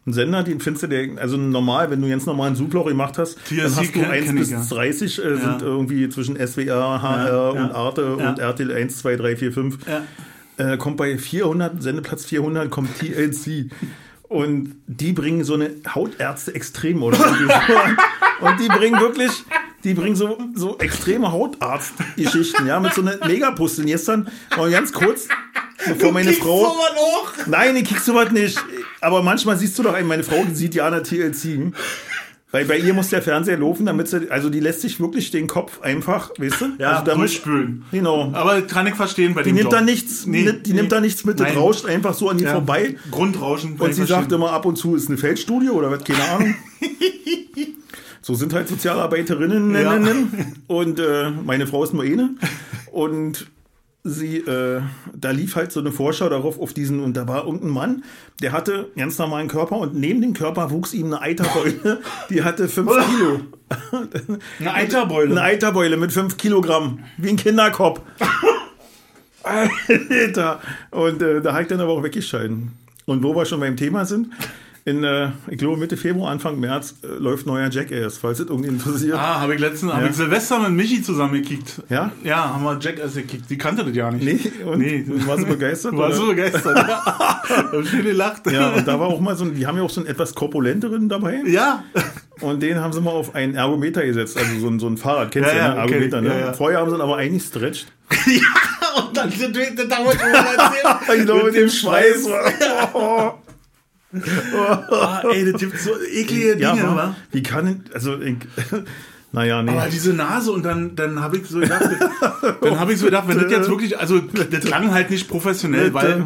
ein Sender, den findest du, der, also normal, wenn du jetzt normal einen Suchloch gemacht hast, dann
TLC
hast du
kenn-
1
kenn ich,
bis
ja.
30, äh, sind
Ja.
irgendwie zwischen SWR, HR und. Arte und RTL 1, 2, 3, 4, 5.
Ja.
äh, kommt bei 400, Sendeplatz 400 kommt TLC. Und die bringen so eine Hautärzte extrem, oder? so. Und die bringen wirklich, die bringen so, so extreme Hautarzt-Geschichten, ja, mit so einer Megapusteln. Gestern, mal ganz kurz, bevor meine
Kriegst
Frau.
sowas auch?
Nein, ich kriegst sowas nicht. Aber manchmal siehst du doch, ey, meine Frau sieht ja an der TLC. Weil bei ihr muss der Fernseher laufen, damit sie, also die lässt sich wirklich den Kopf einfach, weißt du?
Ja,
also da muss,
durchspülen.
genau.
Aber kann ich verstehen bei
Die
dem
nimmt
Job.
da nichts,
Nee,
mit, die
nee.
nimmt da nichts mit, das rauscht einfach so an ihr
Ja.
vorbei.
Grundrauschen.
Und sie sagt immer ab und zu ist eine Feldstudie oder was, keine Ahnung. [laughs] so sind halt Sozialarbeiterinnen.
Ja.
Und äh, meine Frau ist nur eine. Und sie, äh, da lief halt so eine Vorschau darauf auf diesen, und da war irgendein Mann, der hatte ganz normalen Körper und neben dem Körper wuchs ihm eine Eiterbeule, [laughs] die hatte fünf Kilo.
Eine Eiterbeule.
Eine Eiterbeule mit 5 Kilogramm. Wie ein Kinderkopf. [laughs] Alter. Und äh, da habe ich dann aber auch weggeschalten. Und wo wir schon beim Thema sind, in, äh, ich glaube, Mitte Februar, Anfang März äh, läuft neuer Jackass, falls es irgendwie interessiert.
Ah, habe ich letztens, habe ich Silvester mit Michi zusammen gekickt.
Ja?
Ja, haben wir Jackass gekickt. Die kannte das ja nicht.
Nee, und
Nee.
warst du begeistert? [laughs]
War so begeistert. ja. [laughs] Hab schön gelacht.
Ja, und da war auch mal so ein, die haben ja auch so einen etwas korpulenteren dabei.
Ja.
Und den haben sie mal auf einen Ergometer gesetzt, also so ein, so ein Fahrrad, kennst du
Ja,
ja,
ja,
ne? Ergometer,
kenn ich,
ne?
ja, ja.
Vorher haben sie ihn aber eingestretcht. [laughs]
ja, und dann sind wir, das dauert erzählen.
Ich glaube, mit dem Schweiß.
Ah, ey, das gibt so eklige Dinge,
Ja,
wa?
wie kann, denn- also, ich, [laughs] naja, nee.
Aber diese Nase und dann, dann habe ich so gedacht, dann habe ich so gedacht, wenn das jetzt wirklich, also das klang halt nicht professionell, weil,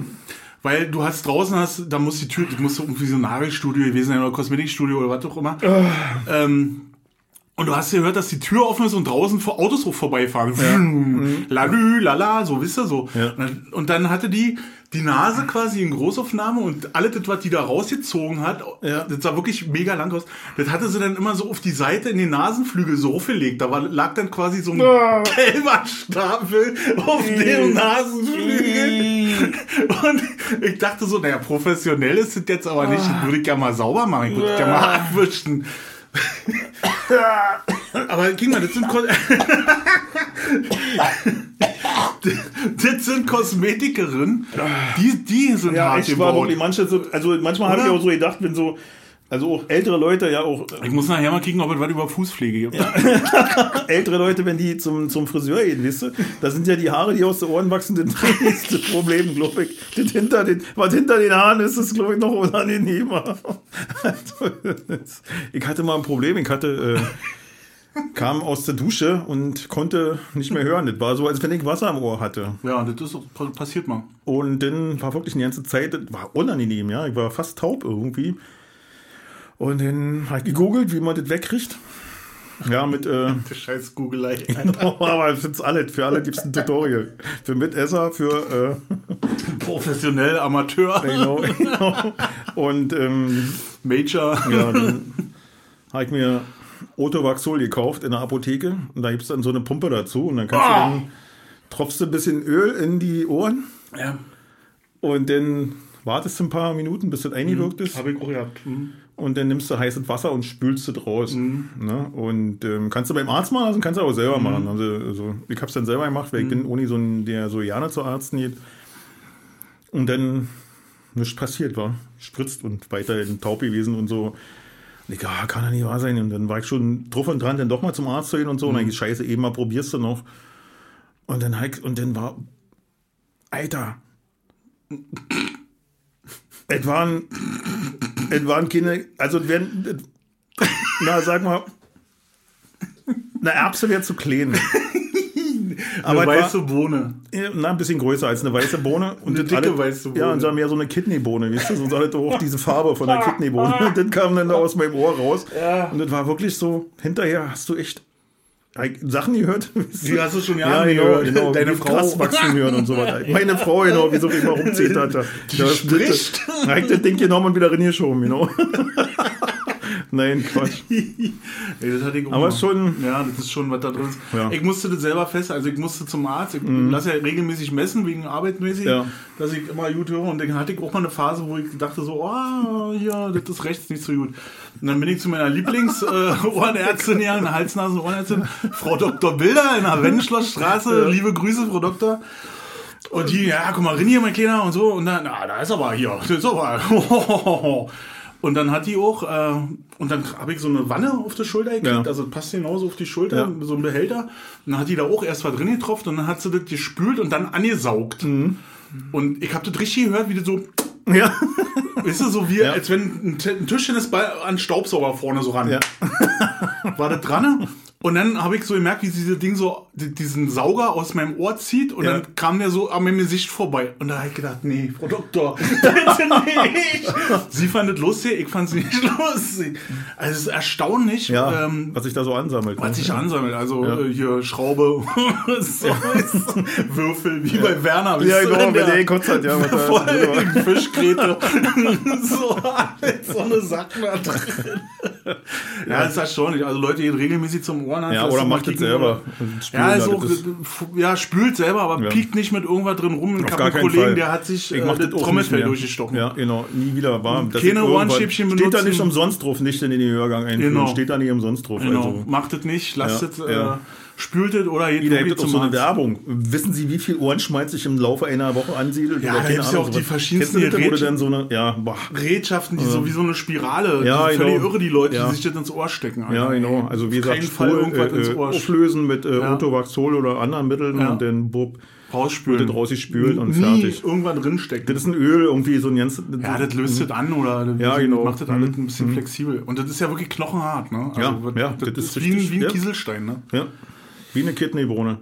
weil du hast draußen hast, da muss die Tür, das muss irgendwie so ein Nagelstudio gewesen sein oder Kosmetikstudio oder was auch immer. Ähm, und du hast ja gehört, dass die Tür offen ist und draußen vor Autos auch vorbeifahren. Ja. Lalü, lala, so, wisst ihr, so.
Ja.
Und dann hatte die die Nase quasi in Großaufnahme und alles das, was die da rausgezogen hat,
Ja.
das sah wirklich mega lang aus. Das hatte sie dann immer so auf die Seite in den Nasenflügel so hochgelegt. Da war, lag dann quasi so ein gelber Stapel auf dem Nasenflügel. Und ich dachte so, naja, professionell ist das jetzt aber nicht. Das würde ich ja mal sauber machen. Ich würde es ja mal abwischen. [laughs] Aber guck mal, das sind, [laughs] das sind Kosmetikerinnen, die, die sind
ja,
hart
ich war wirklich manche so, also manchmal habe ich auch so gedacht, wenn so, also auch ältere Leute, ja auch
Ich muss nachher mal kicken, ob es was über Fußpflege gibt. [laughs]
ältere Leute, wenn die zum, zum Friseur gehen, weißt du, da sind ja die Haare, die aus den Ohren wachsen, das das Problem, glaube ich. Das hinter den, was hinter den Haaren ist, ist, glaube ich, noch unangenehmer. Also, ich hatte mal ein Problem, ich hatte, äh, kam aus der Dusche und konnte nicht mehr hören. Das war so, als wenn ich Wasser im Ohr hatte.
Ja, das ist auch- passiert mal.
Und dann war wirklich die ganze Zeit, das war unangenehm, ja. Ich war fast taub irgendwie. Und dann habe ich gegoogelt, wie man das wegkriegt. Ja, mit, äh, [laughs]
scheiß Googelei. [laughs]
aber für alle, für alle gibt es ein Tutorial. Für Mitesser, für,
Professionell, Amateur,
äh, [laughs] genau, genau. Und, ähm,
Major.
ja, dann habe ich mir Otovaxol gekauft in der Apotheke. Und da gibt es dann so eine Pumpe dazu. Und dann kannst
Ah.
du dann, tropfst du ein bisschen Öl in die Ohren.
Ja,
Und dann wartest du ein paar Minuten, bis das eingewirkt ist.
habe ich auch gehabt. Hm.
Und dann nimmst du heißes Wasser und spülst es raus.
Mhm.
Ne? Und ähm, kannst du beim Arzt machen, also kannst du auch selber machen. Also, also ich habe es dann selber gemacht, weil ich
Mhm.
bin ohne so ein, der so gerne zu Arzt geht. Und dann nichts passiert war. Spritzt und weiterhin taub gewesen und so. Und ich, ah, kann ja nicht wahr sein. Und dann war ich schon drauf und dran, dann doch mal zum Arzt zu gehen und so. Und
Mhm.
dann ich, scheiße, eben mal probierst du noch. Und dann, ich- und dann war, Alter, [coughs] es waren, es waren keine, also es werden, na sag mal, eine Erbse wäre zu klein.
Aber eine weiße Bohne.
war, na, ein bisschen größer als eine weiße Bohne. Und
Eine
das
dicke
alle-
weiße Bohne.
Ja, und so mehr so eine Kidneybohne, weißt du, so hatte auch diese Farbe von der Kidneybohne. [laughs] Und das kam dann da aus meinem Ohr raus. Und das war wirklich so, hinterher hast du echt Sachen gehört. [laughs]
Die hast du schon
Ja,
Jahre
genau,
gehört.
genau.
Deine
wie
Frau.
wachsen hören und so weiter. [laughs] Meine Frau, genau, wie so viel mal rumzählt hat. Die
spricht.
Da ich das Ding genommen und wieder reingeschoben, genau. [laughs] Nein, Quatsch. [laughs]
Auch
Aber schon-
Ja, das ist schon, was da drin ist.
Ja.
Ich musste das selber fest, also ich musste zum Arzt. Ich lasse ja regelmäßig messen, wegen arbeitsmäßig,
Ja.
dass ich immer gut höre. Und dann hatte ich auch mal eine Phase, wo ich dachte so, oh, ja, das ist rechts nicht so gut. Und dann bin ich zu meiner Lieblings-Ohrenärztin, [laughs] ja, eine Hals-Nasen-Ohrenärztin, Frau Dr. Bilder in der Wendenschlossstraße. Liebe Grüße, Frau Doktor. Und die, ja, guck mal, rein hier, mein Kleiner und so. Und dann, na, da ist aber hier, das ist aber. [laughs] Und dann hat die auch, äh, und dann habe ich so eine Wanne auf der Schulter gekriegt,
Ja.
also passt genauso auf die Schulter,
Ja.
so ein Behälter. Und dann hat die da auch erst was drin getropft und dann hat sie das gespült und dann angesaugt.
Mhm.
Und ich habe das richtig gehört, wie das so
Ja. [laughs]
Weißt du, so wie, als wenn ein, ein Tischtennisball an Staubsauger vorne so ran.
Ja.
War das dran? [laughs] Und dann habe ich so gemerkt, wie dieses Ding so di- diesen Sauger aus meinem Ohr zieht und
Ja.
dann kam der so an meinem Gesicht vorbei. Und da habe ich gedacht, nee, Frau Doktor, [laughs] [laughs] bitte nicht. Sie fand es lustig, ich fand es nicht [laughs] lustig. Also es ist erstaunlich,
Ja,
ähm,
was sich da so ansammelt.
was sich ansammelt. Also
Ja.
äh, hier Schraube, so, Würfel, wie bei Werner.
Ja, genau,
wenn
der gekotzt hat, ja,
Voll Fischgräte. so, alles so eine Sachen da drin. [laughs] Ja, das ist erstaunlich. Also Leute gehen regelmäßig zum Ohrenarzt.
Ja, oder macht es selber.
Ja, also,
das ist-
ja, spült selber, aber
Ja.
piekt nicht mit irgendwas drin rum. Ich habe einen Kollegen,
Fall.
der hat sich
Ich
äh, das
das
Trommelfell durchgestochen.
Ja, genau. Nie wieder warm. Das
Keine Ohrenstäbchen
Steht da
benutzen.
nicht umsonst drauf, nicht in den Hörgang einführen.
Genau.
Steht da nicht umsonst drauf.
Genau,
Also.
macht es nicht, lasst
Ja,
es,
ja.
äh, spült es oder geht
Jeder auch
zum
so eine. Werbung. Wissen Sie, wie viel Ohrenschmalz sich im Laufe einer Woche ansiedelt?
Ja,
Oder
da
keine
gibt's ja auch die verschiedensten
Kennst du dann so eine, ja, boah.
Gerätschaften, die so wie so eine Spirale,
Ja,
die völlig
genau.
irre, die Leute,
Ja.
die sich das ins Ohr stecken. Alter.
Ja, genau. Also wie gesagt,
Fall irgendwas
äh,
ins
äh,
Ohr
auflösen mit äh,
Ja.
Otovaxol oder anderen Mitteln
Ja.
und dann bub,
rausspülen.
wird das rausgespült und fertig.
irgendwann drinstecken.
Das ist ein Öl, irgendwie so ein ganz...
Ja, das löst das an oder das
Ja, genau.
macht das alles ein bisschen flexibel. Und das ist ja wirklich knochenhart, ne?
Ja,
was-
ja,
das,
das
ist wie, ein,
richtig,
wie ein
ja.
Kieselstein, ne?
Ja. Wie eine Kidneybohne.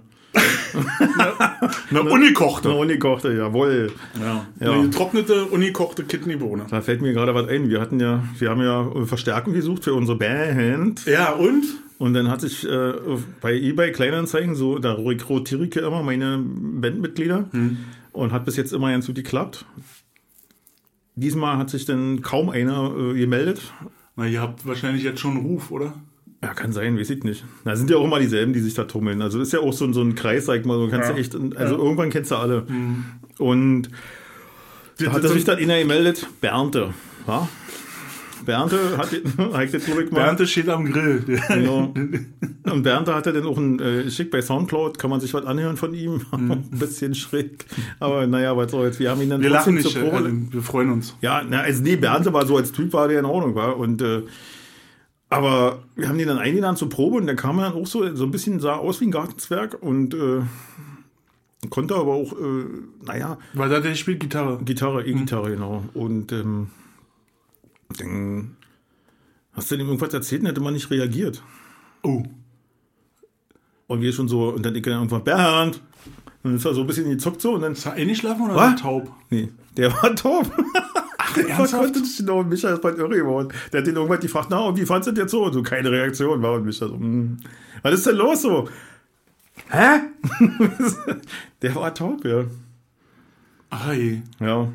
Eine ungekochte.
Eine ungekochte, jawohl.
Ja.
Ja.
Eine getrocknete, ungekochte Kidneybohne.
Da fällt mir gerade was ein. Wir hatten ja, wir haben ja Verstärkung gesucht für unsere Band.
Ja, und?
Und dann hat sich äh, bei eBay Kleinanzeigen so, da rekrutiere ich ja immer meine Bandmitglieder und hat bis jetzt immer ganz gut geklappt. Diesmal hat sich dann kaum einer äh, gemeldet.
Na, ihr habt wahrscheinlich jetzt schon einen Ruf, oder?
Ja, kann sein, weiß ich nicht. Da sind ja auch immer dieselben, die sich da tummeln. Also ist ja auch so, ein- so ein Kreis, sag ich mal, so kannst
Ja.
du echt, also irgendwann kennst du alle. Und da hat er sich dann einer gemeldet, Bernte. Ja? Bernte hat, [laughs] hat jetzt ich mal.
Bernte steht am Grill.
Genau. [laughs] Und Bernte hatte dann auch ein äh, Schick bei Soundcloud, kann man sich was anhören von ihm. [laughs] ein bisschen schräg. Aber naja, was soll's. Wir haben ihn dann
Wir lachen nicht, äh, wir freuen uns.
Ja, na, also nee, Bernte war so als Typ, war der in Ordnung, war. Und äh, aber wir haben den dann eingeladen zur Probe und der kam dann auch so, so ein bisschen, sah aus wie ein Gartenzwerg und äh, konnte aber auch, äh, naja,
Weil da der spielt Gitarre.
Gitarre, E-Gitarre, genau. Und ähm, dann hast du dem irgendwas erzählt und hätte man nicht reagiert.
Oh.
Und wir schon so, und dann denke ich irgendwann, Bernd! Und dann ist er so ein bisschen gezuckt so und dann,
Ist er eingeschlafen oder
Was?
war er taub?
nee, der war taub.
Ach,
Der konnte nicht genau, und Micha ist bald irre geworden. Der hat den irgendwann gefragt, na, und wie fandst du das jetzt so? Und so, keine Reaktion war und Micha so, hm, was ist denn los so? Hä? [laughs] der war taub, ja.
Je.
Ja.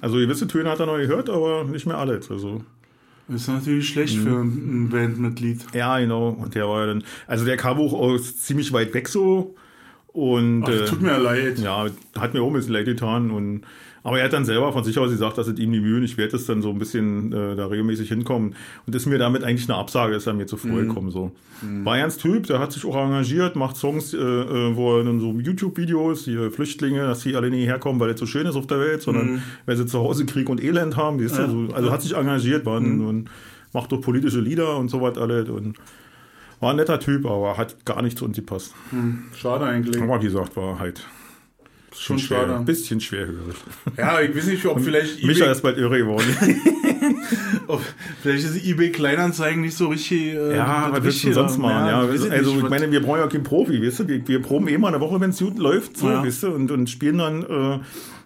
Also gewisse Töne hat er noch gehört, aber nicht mehr alles. Also.
Das ist natürlich schlecht
Mhm.
für ein Bandmitglied.
Ja, genau. Und der war dann, also der kam auch aus ziemlich weit weg so. Und
Ach,
äh,
tut mir leid.
ja, hat mir auch ein bisschen leid getan. Und, aber er hat dann selber von sich aus gesagt, dass es ihm die Mühe nicht wert ist, dann so ein bisschen äh, da regelmäßig hinkommen. Und ist mir damit eigentlich eine Absage, ist er mir zu früh
Mhm.
gekommen. So. War ein Typ, der hat sich auch engagiert, macht Songs, äh, äh, wo er dann so YouTube-Videos, die Flüchtlinge, dass die alle nicht herkommen, weil es so schön ist auf der Welt, sondern weil sie zu Hause Krieg und Elend haben. Ja. so, also hat sich engagiert, war ein, und macht auch politische Lieder und so was alles. Und war ein netter Typ, aber hat gar nicht zu uns gepasst.
Schade eigentlich.
Aber wie gesagt, war halt
Schon
schwer,
schade.
ein bisschen schwerhörig.
Ja, ich weiß nicht, ob vielleicht
Micha
eBay,
ist bald irre geworden. [laughs]
ob vielleicht ist eBay Kleinanzeigen nicht so richtig. Äh,
ja, was willst du sonst machen? Ja,
weiß ich
also ich meine, wir brauchen ja keinen Profi, weißt du? Wir, wir proben eh mal eine Woche, wenn es gut läuft, so,
Ja.
weißt du? Und, und spielen dann äh,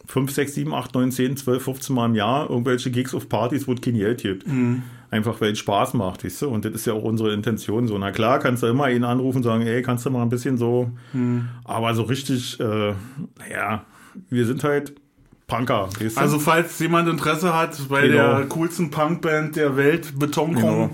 5, 6, 7, 8, 9, 10, 12, 15 Mal im Jahr irgendwelche Gigs auf Partys, wo es kein Geld gibt.
Mhm.
Einfach weil es Spaß macht, weißt du? Und das ist ja auch unsere Intention so. Na klar, kannst du immer ihn anrufen und sagen, ey, kannst du mal ein bisschen so.
Mhm.
Aber so richtig, äh, naja, wir sind halt Punker, weißt du?
Also, falls jemand Interesse hat, bei
Genau.
der coolsten Punkband der Welt, Betonkong,
Genau.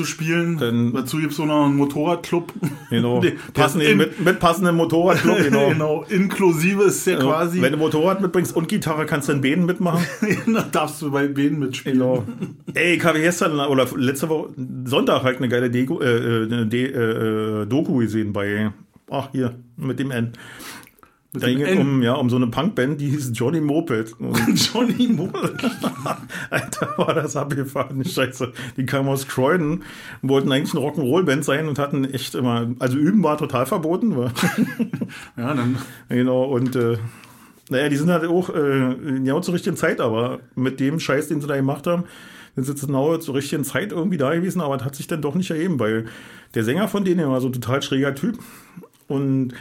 Zu spielen,
Dann-
dazu gibt es so noch einen Motorradclub.
Genau. [laughs] Passen
der-
mit, mit passendem Motorradclub, [laughs] genau.
genau, inklusive ist der quasi.
Wenn du Motorrad mitbringst und Gitarre, kannst du in Bäden mitmachen. [laughs]
da darfst du bei Bäden mitspielen.
Genau. Ey, ich habe gestern oder letzte Woche Sonntag halt eine geile Deko, äh, äh, De, äh, äh, Doku gesehen bei, ach hier, mit dem N. Da ging es um, ja, um so eine Punkband, die hieß Johnny Moped. [laughs]
Johnny Moore. [laughs]
Alter, war das abgefahren, scheiße. Die kamen aus Croydon, wollten eigentlich eine Rock'n'Roll-Band sein und hatten echt immer, also üben war total verboten. War, [laughs]
Ja, dann
genau, und äh, Naja, die sind halt auch äh, genau zur richtigen Zeit, aber mit dem Scheiß, den sie da gemacht haben, sind sie genau zur richtigen Zeit irgendwie da gewesen, aber das hat sich dann doch nicht ergeben, weil der Sänger von denen war so ein total schräger Typ und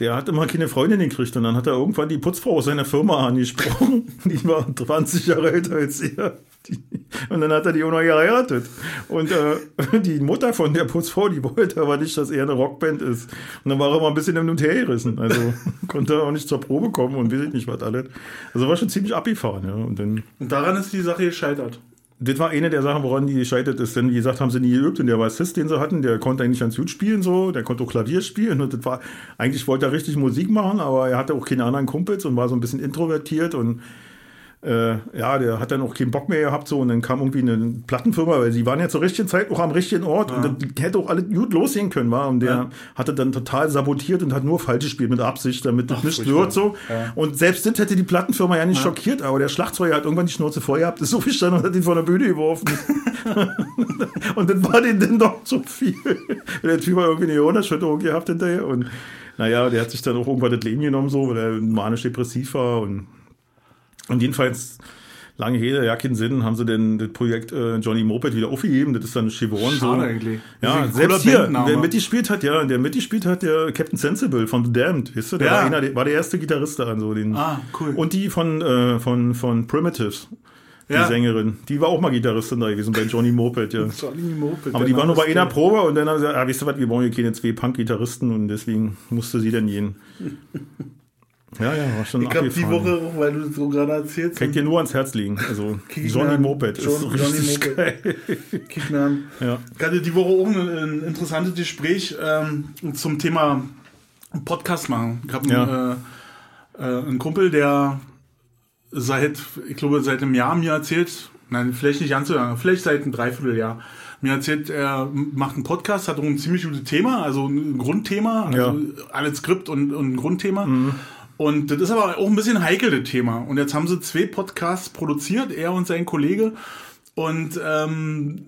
der hat immer keine Freundin gekriegt und dann hat er irgendwann die Putzfrau aus seiner Firma angesprochen. [laughs] Die war 20 Jahre älter als er. Die, und dann hat er die auch noch geheiratet. Und äh, [laughs] die Mutter von der Putzfrau, die wollte aber nicht, dass er eine Rockband ist. Und dann war er mal ein bisschen im und her gerissen. Also [laughs] konnte er auch nicht zur Probe kommen und weiß ich nicht was alles. Also war schon ziemlich abgefahren. Ja. Und, dann,
und daran ist die Sache gescheitert.
Das war eine der Sachen, woran die gescheitert ist. Denn wie gesagt, haben sie nie geübt. Und der Bassist, den sie hatten, der konnte eigentlich ganz gut spielen, so. Der konnte auch Klavier spielen. Und das war, eigentlich wollte er richtig Musik machen, aber er hatte auch keine anderen Kumpels und war so ein bisschen introvertiert und äh, ja, der hat dann auch keinen Bock mehr gehabt so und dann kam irgendwie eine Plattenfirma, weil sie waren ja zur richtigen Zeit auch am richtigen Ort ja. und das hätte auch alles gut losgehen können, war und der ja. hatte dann total sabotiert und hat nur falsch gespielt mit Absicht, damit das nicht wird so ja. und selbst das hätte die Plattenfirma ja nicht schockiert, aber der Schlagzeuger hat irgendwann die Schnauze voll gehabt, ist so viel stand und hat ihn von der Bühne geworfen [laughs] und dann war den dann doch zu viel. der Typ war irgendwie eine Gehirnerschütterung gehabt hinterher und naja, der hat sich dann auch irgendwann das Leben genommen so, weil er manisch-depressiv war und und jedenfalls, lange Rede, ja, keinen Sinn, haben sie denn das Projekt äh, Johnny Moped wieder aufgegeben. Das ist dann Chevron so.
eigentlich.
Ja, selbst hier, wer mitgespielt hat, ja, der mitgespielt hat, der Captain Sensible von The Damned, weißt du, der, ja. war, einer, der war der erste Gitarrist da, so den.
Ah, cool.
Und die von, äh, von, von Primitives. Die ja. Sängerin, die war auch mal Gitarristin da gewesen bei Johnny Moped, ja. [laughs] Johnny Moped. Aber die war nur bei einer Probe und dann haben sie gesagt, ah, weißt du was, wir brauchen hier keine zwei Punk-Gitarristen und deswegen musste sie dann gehen. [laughs] Ja, ja, war schon
Ich glaube, die Woche, weil du so gerade erzählst.
Kann ich dir nur ans Herz legen. Also, [laughs] Johnny Moped
John, ist Johnny Moped. Geil. Kick mir an. Ja. Ich hatte die Woche auch ein, ein interessantes Gespräch ähm, zum Thema Podcast machen. Ich habe ja. äh, äh, einen Kumpel, der seit, ich glaube, seit einem Jahr mir erzählt, nein, vielleicht nicht ganz so lange, vielleicht seit einem Dreivierteljahr, mir erzählt, er macht einen Podcast, hat auch ein ziemlich gutes Thema, also ein Grundthema, also ja. alles Skript und, und ein Grundthema. Mhm. Und das ist aber auch ein bisschen heikel, das Thema. Und jetzt haben sie zwei Podcasts produziert, er und sein Kollege. Und ähm,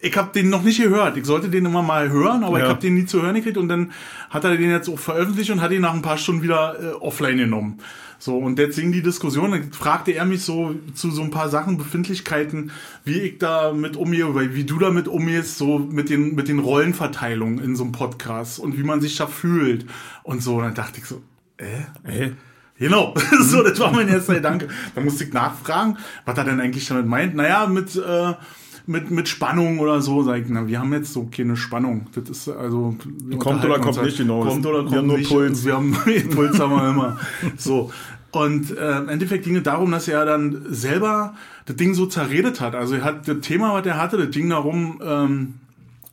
ich habe den noch nicht gehört. Ich sollte den immer mal hören, aber ja. ich habe den nie zu hören gekriegt. Und dann hat er den jetzt auch veröffentlicht und hat ihn nach ein paar Stunden wieder äh, offline genommen. So, und jetzt ging die Diskussion, dann fragte er mich so zu so ein paar Sachen, Befindlichkeiten, wie ich da mit umgehe, wie du damit umgehst, so mit den, mit den Rollenverteilungen in so einem Podcast und wie man sich da fühlt und so. Und dann dachte ich so, äh? Äh? Genau, [laughs] so, das war mein erster Gedanke. Da musste ich nachfragen, was er denn eigentlich damit meint. Naja, mit, äh, mit, mit Spannung oder so, sag ich, na, wir haben jetzt so keine Spannung. Das ist also.
Kommt oder kommt halt. nicht, genau.
Kommt oder kommt wir haben nicht. Nur Puls. Wir haben [laughs] Puls haben wir immer. So. Und äh, im Endeffekt ging es darum, dass er dann selber das Ding so zerredet hat. Also er hat das Thema, was er hatte, das ging darum, ähm,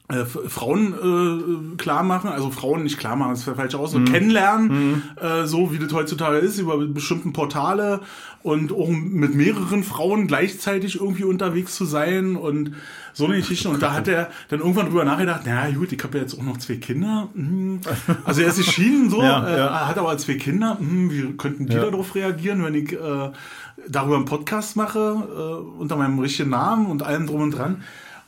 äh, Frauen äh, klar machen, also Frauen nicht klar machen, das ist falsch aus, mhm. kennenlernen, mhm. Äh, so wie das heutzutage ist, über bestimmten Portale und auch mit mehreren Frauen gleichzeitig irgendwie unterwegs zu sein und so eine Geschichte. Und da hat er dann irgendwann drüber nachgedacht, na gut, ich habe ja jetzt auch noch zwei Kinder. Hm. Also er ist geschieden so, [laughs] ja, ja. hat aber zwei Kinder. Hm, wie könnten die ja. darauf reagieren, wenn ich äh, darüber einen Podcast mache, äh, unter meinem richtigen Namen und allem drum und dran.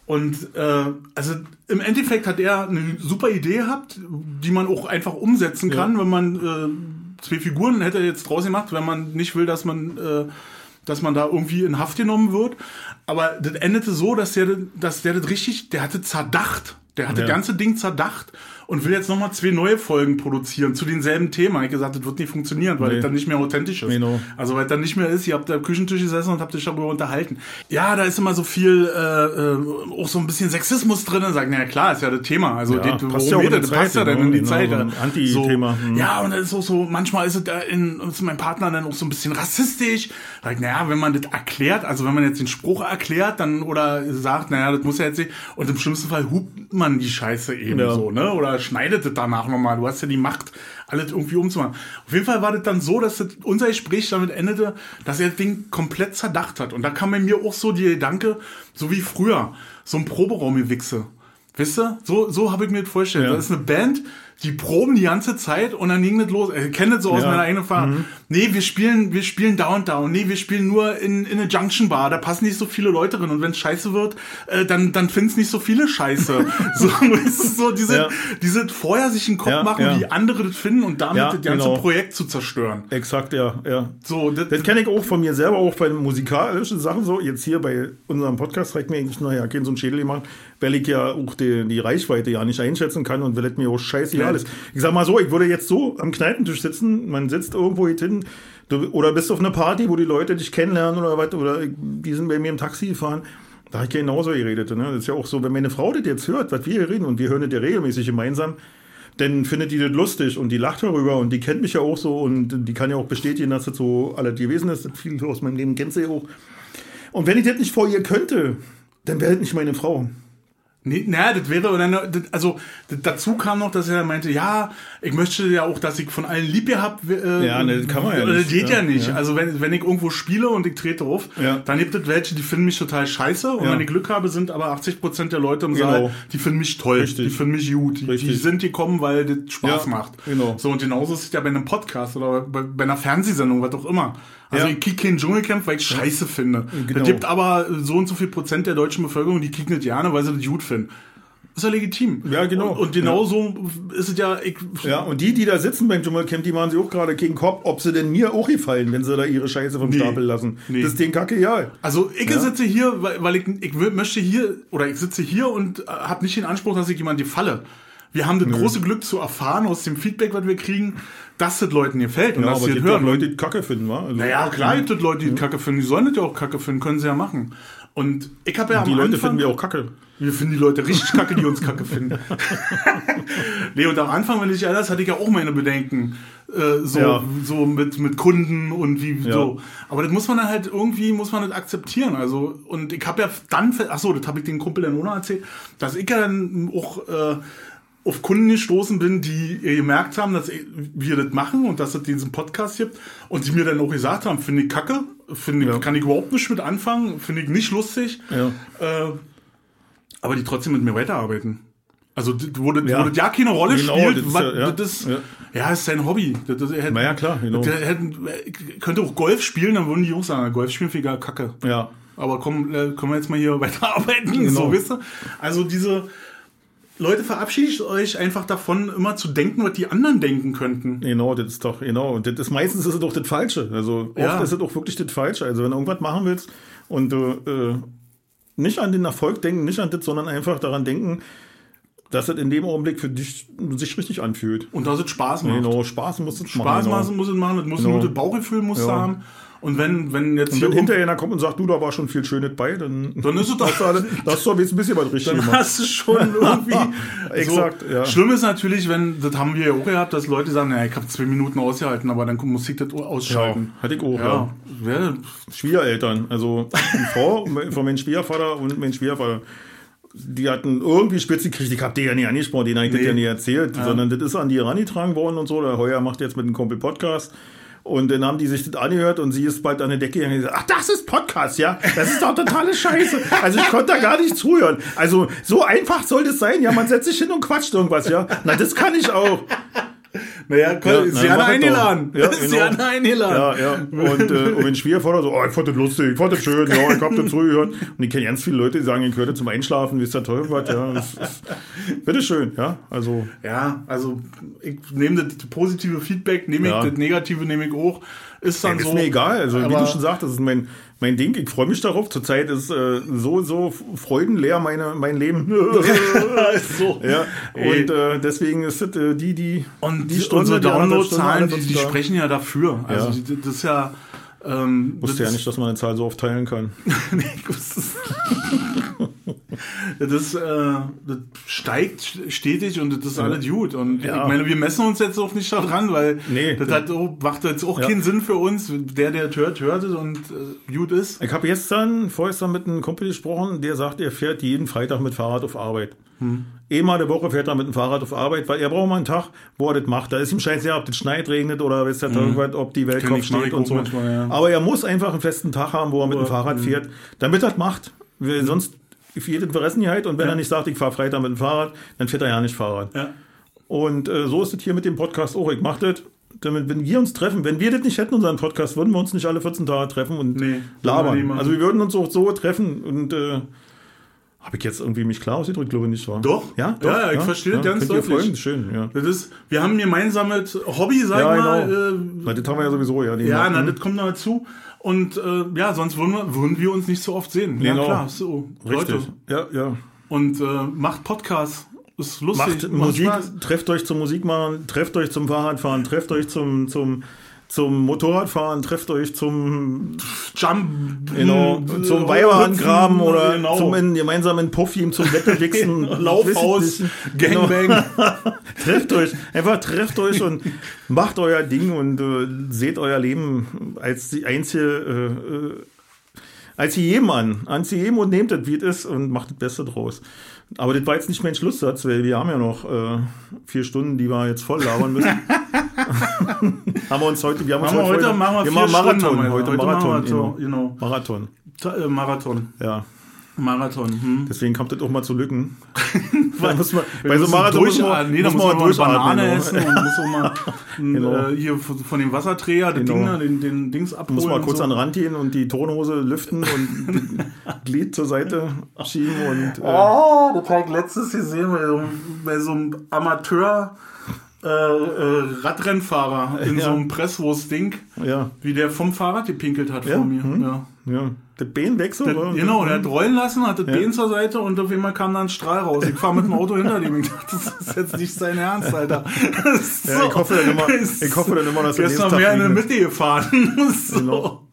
Und äh, also im Endeffekt hat er eine super Idee gehabt, die man auch einfach umsetzen kann, ja. wenn man äh, zwei Figuren hätte er jetzt draus gemacht, wenn man nicht will, dass man äh, dass man da irgendwie in Haft genommen wird. Aber das endete so, dass der, dass der das richtig, der hatte zerdacht. Der hat ja. das ganze Ding zerdacht und will jetzt nochmal zwei neue Folgen produzieren zu denselben Themen. Ich gesagt, das wird nicht funktionieren, weil nee. das dann nicht mehr authentisch ist. Nee, no. Also weil es dann nicht mehr ist, ihr habt da am Küchentisch gesessen und habt euch darüber unterhalten. Ja, da ist immer so viel, äh, äh, auch so ein bisschen Sexismus drin. Sagen, na ja klar, ist ja das Thema. Also ja,
das, passt ja das passt ja dann in die genau, Zeit. So
Anti-Thema. So, mhm. Ja, und das ist auch so, manchmal ist es da in, ist mein Partner dann auch so ein bisschen rassistisch. Sagt, naja, wenn man das erklärt, also wenn man jetzt den Spruch erklärt, dann oder sagt, naja, das muss ja jetzt nicht, und im schlimmsten Fall hupt man die Scheiße eben ja. so, ne? Oder schneidet es danach nochmal. Du hast ja die Macht, alles irgendwie umzumachen. Auf jeden Fall war das dann so, dass das, unser Gespräch damit endete, dass er das Ding komplett zerdacht hat. Und da kam bei mir auch so die Gedanke, so wie früher, so ein Proberaum Proberaumgewichse. Wisst ihr? So, so habe ich mir das vorgestellt. Ja. Das ist eine Band, die proben die ganze Zeit und dann ging das los. Ich kenne das so aus
Ja.
meiner eigenen Erfahrung. Nee, wir spielen, wir spielen Downtown. Nee, wir spielen nur in, in eine Junction Bar. Da passen nicht so viele Leute drin. Und wenn es scheiße wird, äh, dann, dann finden es nicht so viele scheiße. [laughs] so, es ist so diese,
Ja.
diese vorher sich einen Kopf
Ja,
machen,
ja.
wie andere das finden und damit
Ja,
das ganze
genau.
Projekt zu zerstören.
Exakt, ja, ja.
So, das,
Das kenne ich auch von mir selber, auch bei musikalischen Sachen so. Jetzt hier bei unserem Podcast trägt mir eigentlich naja, kein so ein Schädel gemacht, weil ich ja auch die, die Reichweite ja nicht einschätzen kann und weil es mir auch scheißegal Ist. Ich sag mal so, ich würde jetzt so am Kneipentisch sitzen, man sitzt irgendwo hier hin, du, oder bist auf einer Party, wo die Leute dich kennenlernen oder was, oder die sind bei mir im Taxi gefahren. Da habe ich genauso geredet. Ne? Das ist ja auch so, wenn meine Frau das jetzt hört, was wir hier reden, und wir hören das ja regelmäßig gemeinsam, dann findet die das lustig und die lacht darüber und die kennt mich ja auch so und die kann ja auch bestätigen, dass das so alles gewesen ist. Viel aus meinem Leben kennt sie ja auch. Und wenn ich das nicht vor ihr könnte, dann wäre das nicht meine Frau.
Nee, naja, das wäre, das, also das, dazu kam noch, dass er meinte, ja, ich möchte ja auch, dass ich von allen lieb gehabt äh,
Ja, ne, das kann man ja nicht,
geht ja,
ja,
nicht.
ja.
Also wenn, wenn ich irgendwo spiele und ich trete auf,
Ja.
dann gibt es welche, die finden mich total scheiße und wenn ich Glück habe, sind aber 80% der Leute im
Genau.
Saal, die finden mich toll,
Richtig.
die finden mich gut, die, die sind gekommen, weil das Spaß macht.
genau.
So und genauso ist es ja bei einem Podcast oder bei, bei einer Fernsehsendung, was auch immer. Also
Ja.
ich kicke kein Dschungelcamp, weil ich scheiße finde.
Genau.
Es gibt aber so und so viel Prozent der deutschen Bevölkerung, die kicken das gerne, weil sie das gut finden. Ist ja legitim.
Ja, genau.
Und, und genau so ist es ja. Ich,
Ja, und die, die da sitzen beim Dschungelcamp, die machen sich auch gerade gegen Kopf, ob sie denn mir auch gefallen, wenn sie da ihre Scheiße vom
Nee.
Stapel lassen.
Nee.
Das ist denen kacke egal.
Also ich sitze hier, weil, weil ich, ich möchte hier, oder ich sitze hier und äh, habe nicht den Anspruch, dass ich jemand gefalle. Wir haben das große Glück zu erfahren aus dem Feedback, was wir kriegen, dass das Leuten gefällt und
Ja,
dass
aber
sie
die
das hören.
Leute, die Kacke finden, wa? Also,
naja, klar gibt es Leute, die das Kacke finden. Die sollen das ja auch Kacke finden, können sie ja machen. Und ich habe ja
Die
am
Leute
Anfang,
finden wir auch Kacke.
Wir finden die Leute richtig kacke, die uns kacke finden. [laughs] nee, und am Anfang, wenn ich ja das, hatte ich ja auch meine Bedenken. Äh, so,
Ja.
so mit, mit Kunden und wie
Ja.
so. Aber das muss man dann halt irgendwie, muss man das akzeptieren. Also, und ich habe ja dann, ach so, das habe ich den Kumpel der Nona erzählt, dass ich ja dann auch äh, auf Kunden gestoßen bin, die gemerkt haben, dass wir das machen und dass es diesen Podcast gibt und die mir dann auch gesagt haben, finde ich kacke, finde ich,
Ja.
kann ich überhaupt nicht mit anfangen, finde ich nicht lustig.
Ja.
Äh, aber die trotzdem mit mir weiterarbeiten. Also, wo das
Ja.
wo das ja keine Rolle
Genau,
spielt,
das ist
was,
ja-
das ist,
Ja.
ja. ist sein Hobby. Das, das, hätte-
Na ja, klar, genau.
der hätten, könnte auch Golf spielen, dann würden die Jungs sagen, Golf spielen viel gar Kacke.
Ja.
Aber komm, äh, können wir jetzt mal hier [laughs] weiterarbeiten,
Genau.
so, wisst ihr? Also diese Leute, verabschiedet euch einfach davon, immer zu denken, was die anderen denken könnten.
Genau, das ist doch, genau. Und das ist meistens ist es doch das Falsche. Also oft
Ja.
ist es auch wirklich das Falsche. Also wenn du irgendwas machen willst und du äh, nicht an den Erfolg denken, nicht an das, sondern einfach daran denken, dass es in dem Augenblick für dich sich richtig anfühlt.
Und dass es Spaß macht.
Genau, Spaß muss es
Spaß
machen.
machen muss es machen, das muss
Genau.
ein gutes Bauchgefühl muss
Ja.
haben. Und wenn, wenn jetzt
Und
hier
wenn hinterher einer kommt und sagt, du, da war schon viel Schönes bei, dann,
Dann ist es doch-
hast du, alle- da hast du aber jetzt ein bisschen was richtig
dann
gemacht.
hast du schon irgendwie. [laughs]
Exakt,
so.
ja.
Schlimm ist natürlich, wenn, das haben wir ja auch gehabt, dass Leute sagen, naja, ich habe zwei Minuten ausgehalten, aber dann muss ich das
Ja,
ausschalten.
hatte ich auch,
Ja,
ja.
ja.
Schwiegereltern, also die Frau [laughs] von meinem Schwiegervater und mein Schwiegervater, die hatten irgendwie Spitze gekriegt, ich hab die ja nie angesprochen, denen hab ich das
Nee.
ja nie erzählt, sondern das ist an die herangetragen worden und so, der Heuer macht jetzt mit dem Kumpel Podcast und dann haben die sich das angehört und sie ist bald an der Decke gegangen und gesagt, ach, das ist Podcast, ja, das ist doch totale Scheiße. Also ich konnte da gar nicht zuhören. Also so einfach soll das sein, ja, man setzt sich hin und quatscht irgendwas, ja. Na, das kann ich auch.
Naja,
Ja,
sie hat
es
eingeladen.
Ja, [laughs]
sie
genau.
hat eingeladen.
Ja, ja. Und, äh, und mein Schwiegervater so, oh, ich fand das lustig, ich fand das schön, ja, ich hab das zugehört. Und ich kenne ganz viele Leute, die sagen, ich höre das zum Einschlafen, wie ist der Teufel was, ja. Das ist, bitteschön, ja. Also,
Ja, also ich nehme das positive Feedback, nehme ich,
Ja.
das negative nehme ich auch. Ist dann
ist
so.
mir egal. Also, wie du schon sagst, das ist mein, mein Ding. Ich freue mich darauf. Zurzeit ist äh, so, so freudenleer meine, mein Leben. [laughs] [laughs]
so.
ja. Und äh, deswegen ist das äh, die, die.
Und
die Stunde,
unsere Downloadzahlen, die, die sprechen ja dafür. Also
Ja.
die, das ist ja. Ähm,
Wusste ja nicht, dass man eine Zahl so oft teilen kann. [laughs]
Nee, ich wusste es. Das, äh, das steigt stetig und das ist alles gut. Und
Ja.
ich meine, wir messen uns jetzt auch nicht daran, weil
Nee.
das hat auch, macht jetzt auch
Ja.
keinen Sinn für uns. Der, der hört, hört es und äh, gut ist.
Ich habe gestern, vorgestern mit einem Kumpel gesprochen, der sagt, er fährt jeden Freitag mit Fahrrad auf Arbeit.
Hm.
Einmal die Woche fährt er mit dem Fahrrad auf Arbeit, weil er braucht mal einen Tag, wo er das macht. Da ist ihm scheißegal, ob das schneit, regnet oder weiß der Teufel was, ob die Welt
mach
steht und so.
manchmal, ja.
Aber er muss einfach einen festen Tag haben, wo er mit dem Fahrrad fährt, damit er das macht. Weil Sonst für jede Interessenheit und wenn er nicht sagt, ich fahre Freitag mit dem Fahrrad, dann fährt er ja nicht Fahrrad.
Ja.
Und äh, so ist es hier mit dem Podcast auch. Ich mache das, damit, wenn wir uns treffen, wenn wir das nicht hätten, unseren Podcast, würden wir uns nicht alle 14 Tage treffen und
Nee,
labern. Also wir würden uns auch so treffen und äh, habe ich jetzt irgendwie mich klar ausgedrückt, glaube ich nicht, war.
Doch.
Ja,
Ja, ja, ich verstehe das ganz deutlich.
folgen? Schön, ja.
Das ist, wir haben ein gemeinsames Hobby, sag
Ja,
ich mal.
genau.
Äh,
Na, das haben wir ja sowieso, ja.
ja, na, das kommt noch dazu. Und äh, ja, sonst würden wir, würden wir uns nicht so oft sehen. Ja,
Genau.
klar, so.
Richtig.
Leute.
Ja, ja.
Und äh, macht Podcasts. Ist lustig.
Macht Musik,
Spaß.
trefft euch zum Musikmachen, trefft euch zum Fahrradfahren, trefft euch zum, zum, zum Motorradfahren, trefft euch zum,
Jump.
genau, zum Weiber angraben
Hüpfen,
oder
genau.
zum in, gemeinsamen Puffy zum Wetterwichsen. [laughs]
Laufhaus,
Genau.
Gangbang. [laughs]
trefft euch, einfach trefft euch und macht euer Ding und äh, seht euer Leben als die einzige, äh, äh, als jedem an, als jedem und nehmt es, wie es ist und macht das Beste draus. Aber das war jetzt nicht mein Schlusssatz, weil wir haben ja noch äh, vier Stunden, die wir jetzt voll labern müssen. [laughs] haben wir uns heute, wir haben uns
Machen heute,
heute,
machen wir,
wir machen Marathon,
Stunden
heute,
heute
Marathon,
wir so,
genau. Marathon,
Ta- äh, Marathon.
ja.
Marathon. Hm.
Deswegen kommt das auch mal zu Lücken. [laughs] da muss man, bei so Marathon muss man,
nee,
muss man
man mal
durchatmen,
Banane essen und muss auch mal [laughs]
Genau.
äh, hier von dem Wasserträger,
Genau.
Ding, da, den, den Dings abholen.
Muss mal kurz
so.
an den Rand gehen und die Turnhose lüften und [laughs] Glied zur Seite schieben und äh,
Oh, das habe ich letztes gesehen bei so, bei so einem Amateur äh, äh, Radrennfahrer in
Ja.
so einem Presswurst-Ding,
ja,
wie der vom Fahrrad gepinkelt hat
Ja,
vor mir.
hm.
Ja.
ja. Der Bein weg so. Oder?
genau, der hat rollen lassen, hat das. Bein zur Seite und auf einmal kam da ein Strahl raus. Ich fahre mit dem Auto hinter dem. Ich dachte, das ist jetzt nicht sein Ernst, Alter. Das
Ja, ich hoffe dann immer, ich hoffe dann immer, dass es nächsten Tag
in der. Mitte gefahren. so.
Genau.